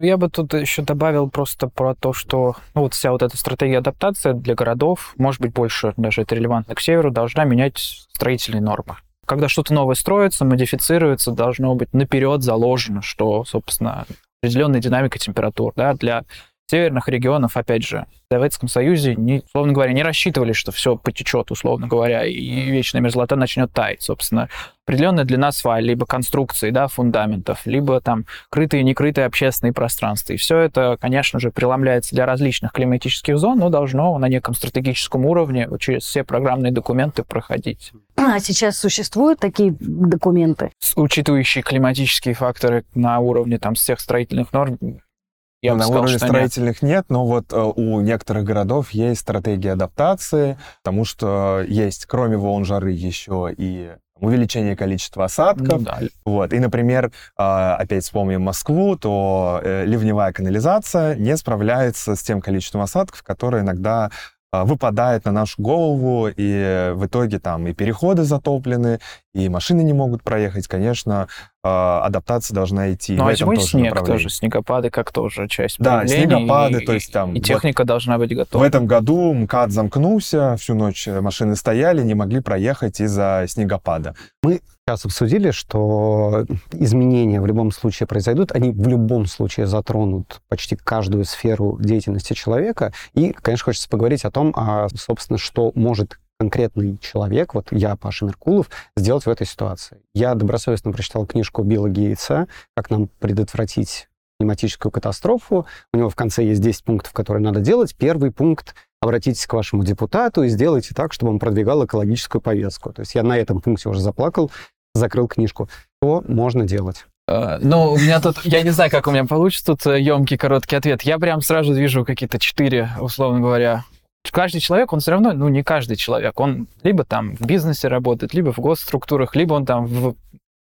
Я бы тут еще добавил просто про то, что ну, вот вся вот эта стратегия адаптации для городов, может быть, больше даже это релевантно к северу, должна менять строительные нормы. Когда что-то новое строится, модифицируется, должно быть наперед заложено, что, собственно, определенная динамика температур. Да, для северных регионов, опять же, в Советском Союзе, не, условно говоря, не рассчитывали, что все потечет, условно говоря, и вечная мерзлота начнет таять. Собственно, определенная длина свай, либо конструкции, да, фундаментов, либо там крытые и некрытые общественные пространства. И все это, конечно же, преломляется для различных климатических зон, но должно на неком стратегическом уровне через все программные документы проходить. А сейчас существуют такие документы? Учитывающие климатические факторы на уровне там всех строительных норм, я на сказал, уровне строительных нет. нет, но вот э, у некоторых городов есть стратегия адаптации, потому что есть, кроме волн жары, еще и увеличение количества осадков. Ну, да. вот. И, например, а, опять вспомним Москву, то э, ливневая канализация не справляется с тем количеством осадков, которые иногда выпадает на нашу голову, и в итоге там и переходы затоплены, и машины не могут проехать. Конечно, а, адаптация должна идти ну, а тоже снег тоже, снегопады как тоже часть Да, снегопады, и, то есть там... И техника вот должна быть готова. В этом году МКАД замкнулся, всю ночь машины стояли, не могли проехать из-за снегопада. Мы сейчас обсудили, что изменения в любом случае произойдут, они в любом случае затронут почти каждую сферу деятельности человека. И, конечно, хочется поговорить о том, а, собственно, что может конкретный человек, вот я, Паша Меркулов, сделать в этой ситуации. Я добросовестно прочитал книжку Билла Гейтса «Как нам предотвратить климатическую катастрофу». У него в конце есть 10 пунктов, которые надо делать. Первый пункт обратитесь к вашему депутату и сделайте так, чтобы он продвигал экологическую повестку. То есть я на этом пункте уже заплакал, закрыл книжку. Что можно делать? Uh, ну, у меня тут, я не знаю, как у меня получится тут емкий э, короткий ответ. Я прям сразу вижу какие-то четыре, условно говоря, каждый человек, он все равно, ну, не каждый человек, он либо там в бизнесе работает, либо в госструктурах, либо он там в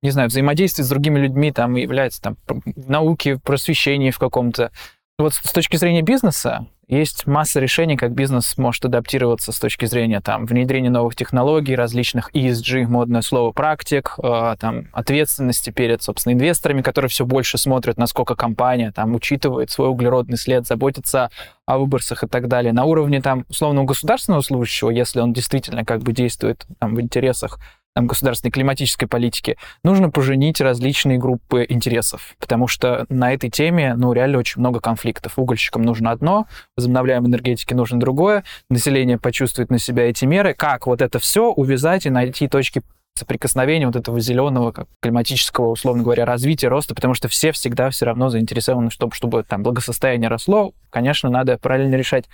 не знаю, взаимодействии с другими людьми там является там в науке, просвещении в каком-то. Вот с точки зрения бизнеса, есть масса решений, как бизнес может адаптироваться с точки зрения там, внедрения новых технологий, различных ESG, модное слово, практик, э, там, ответственности перед, собственно, инвесторами, которые все больше смотрят, насколько компания там, учитывает свой углеродный след, заботится о выбросах и так далее. На уровне там, условного государственного служащего, если он действительно как бы действует там, в интересах там, государственной климатической политики, нужно поженить различные группы интересов, потому что на этой теме, ну, реально очень много конфликтов. Угольщикам нужно одно, возобновляемой энергетике нужно другое, население почувствует на себя эти меры. Как вот это все увязать и найти точки соприкосновения вот этого зеленого как климатического, условно говоря, развития, роста, потому что все всегда все равно заинтересованы в том, чтобы там благосостояние росло. Конечно, надо параллельно решать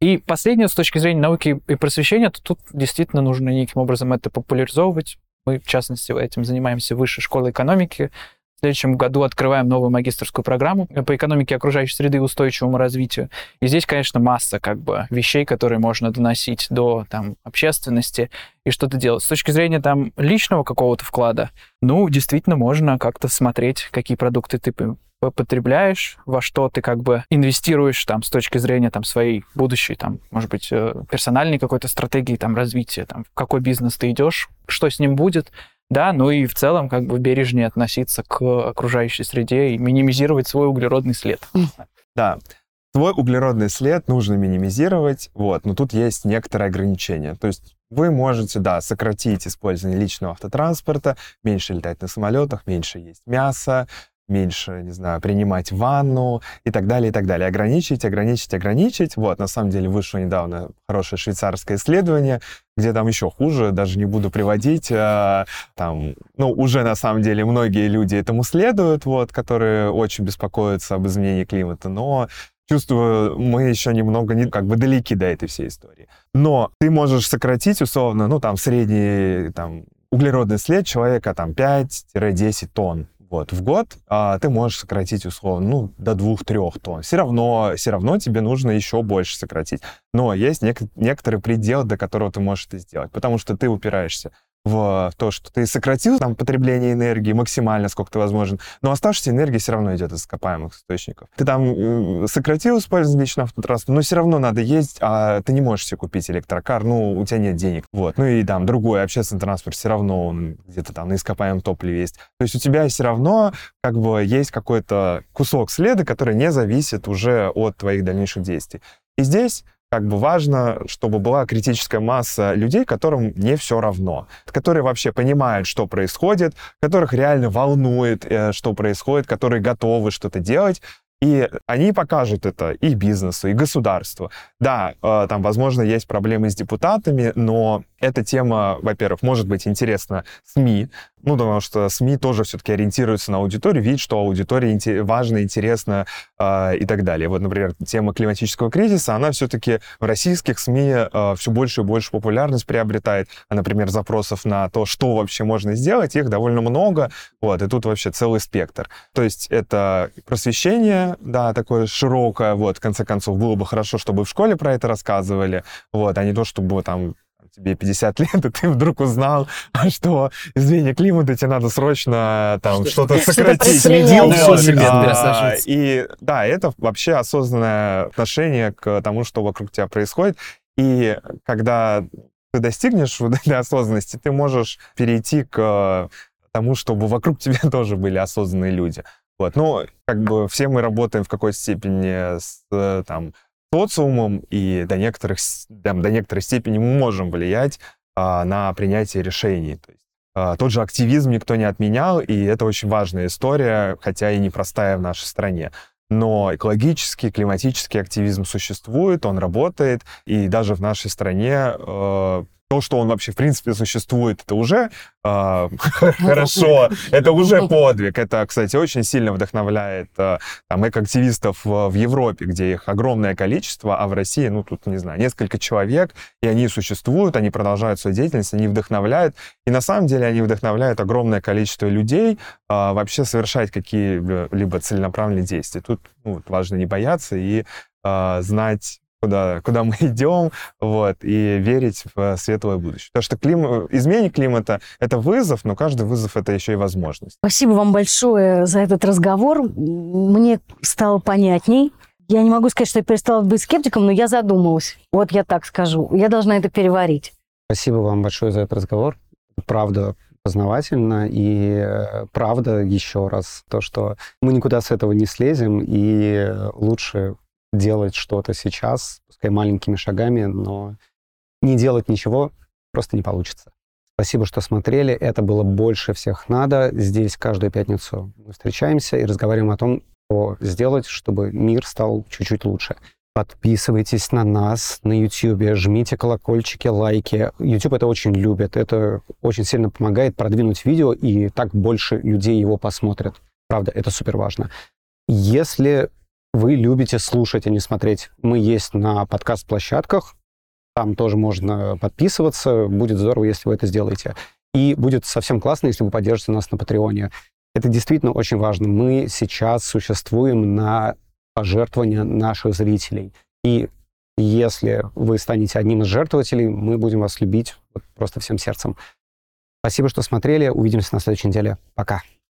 и последнее, с точки зрения науки и просвещения, то тут действительно нужно неким образом это популяризовывать. Мы, в частности, этим занимаемся в Высшей школе экономики. В следующем году открываем новую магистрскую программу по экономике окружающей среды и устойчивому развитию. И здесь, конечно, масса как бы вещей, которые можно доносить до там, общественности и что-то делать. С точки зрения там личного какого-то вклада, ну, действительно, можно как-то смотреть, какие продукты ты потребляешь, во что ты как бы инвестируешь там с точки зрения там своей будущей, там, может быть, э, персональной какой-то стратегии там развития, там, в какой бизнес ты идешь, что с ним будет, да, ну и в целом как бы бережнее относиться к окружающей среде и минимизировать свой углеродный след. Да, свой углеродный след нужно минимизировать, вот, но тут есть некоторые ограничения. То есть вы можете, да, сократить использование личного автотранспорта, меньше летать на самолетах, меньше есть мясо, меньше, не знаю, принимать ванну и так далее, и так далее. Ограничить, ограничить, ограничить. Вот, на самом деле вышло недавно хорошее швейцарское исследование, где там еще хуже, даже не буду приводить. А, там, ну, уже на самом деле многие люди этому следуют, вот, которые очень беспокоятся об изменении климата, но чувствую, мы еще немного не, как бы далеки до этой всей истории. Но ты можешь сократить условно, ну, там, средний там, углеродный след человека там 5-10 тонн вот, в год а, ты можешь сократить условно, ну, до 2-3 тонн. Все равно, все равно тебе нужно еще больше сократить. Но есть нек- некоторый предел, до которого ты можешь это сделать, потому что ты упираешься в то, что ты сократил там потребление энергии максимально, сколько ты возможен, но оставшаяся энергия все равно идет из ископаемых источников. Ты там э, сократил использование личного транспорта, но все равно надо ездить, а ты не можешь себе купить электрокар, ну, у тебя нет денег. Вот. Ну и там другой общественный транспорт все равно он где-то там на ископаемом топливе есть. То есть у тебя все равно как бы есть какой-то кусок следа, который не зависит уже от твоих дальнейших действий. И здесь как бы важно, чтобы была критическая масса людей, которым не все равно, которые вообще понимают, что происходит, которых реально волнует, э, что происходит, которые готовы что-то делать, и они покажут это и бизнесу, и государству. Да, э, там, возможно, есть проблемы с депутатами, но эта тема, во-первых, может быть интересна СМИ, ну, потому что СМИ тоже все-таки ориентируются на аудиторию, видят, что аудитория важна, интересна э, и так далее. Вот, например, тема климатического кризиса, она все-таки в российских СМИ э, все больше и больше популярность приобретает. А, например, запросов на то, что вообще можно сделать, их довольно много. Вот, и тут вообще целый спектр. То есть это просвещение, да, такое широкое, вот, в конце концов, было бы хорошо, чтобы в школе про это рассказывали, вот, а не то, чтобы там тебе 50 (laughs) лет, и ты вдруг узнал, (laughs) что изменение климата тебе надо срочно там что-то что сократить. А, и да, это вообще осознанное отношение к тому, что вокруг тебя происходит. И когда ты достигнешь вот этой осознанности, ты можешь перейти к тому, чтобы вокруг (laughs) тебя тоже были осознанные люди. Вот. Ну, как бы все мы работаем в какой-то степени с там, социумом, и до, некоторых, там, до некоторой степени мы можем влиять а, на принятие решений. То есть, а, тот же активизм никто не отменял, и это очень важная история, хотя и непростая в нашей стране. Но экологический, климатический активизм существует, он работает, и даже в нашей стране э, то, что он вообще в принципе существует, это уже (laughs) э, хорошо, это уже подвиг. Это, кстати, очень сильно вдохновляет э, там экоактивистов в, в Европе, где их огромное количество, а в России, ну тут, не знаю, несколько человек, и они существуют, они продолжают свою деятельность, они вдохновляют. И на самом деле они вдохновляют огромное количество людей э, вообще совершать какие-либо целенаправленные действия. Тут ну, важно не бояться и э, знать куда, куда мы (laughs) идем, вот, и верить в светлое будущее. Потому что клим... изменение климата — это вызов, но каждый вызов — это еще и возможность. Спасибо вам большое за этот разговор. Мне стало понятней. Я не могу сказать, что я перестала быть скептиком, но я задумалась. Вот я так скажу. Я должна это переварить. Спасибо вам большое за этот разговор. Правда, познавательно. И э, правда, еще раз, то, что мы никуда с этого не слезем, и лучше делать что-то сейчас, пускай маленькими шагами, но не делать ничего просто не получится. Спасибо, что смотрели. Это было больше всех надо. Здесь каждую пятницу мы встречаемся и разговариваем о том, что сделать, чтобы мир стал чуть-чуть лучше. Подписывайтесь на нас на YouTube, жмите колокольчики, лайки. YouTube это очень любит, это очень сильно помогает продвинуть видео, и так больше людей его посмотрят. Правда, это супер важно. Если вы любите слушать, а не смотреть. Мы есть на подкаст-площадках, там тоже можно подписываться. Будет здорово, если вы это сделаете. И будет совсем классно, если вы поддержите нас на Патреоне. Это действительно очень важно. Мы сейчас существуем на пожертвования наших зрителей. И если вы станете одним из жертвователей, мы будем вас любить вот просто всем сердцем. Спасибо, что смотрели. Увидимся на следующей неделе. Пока.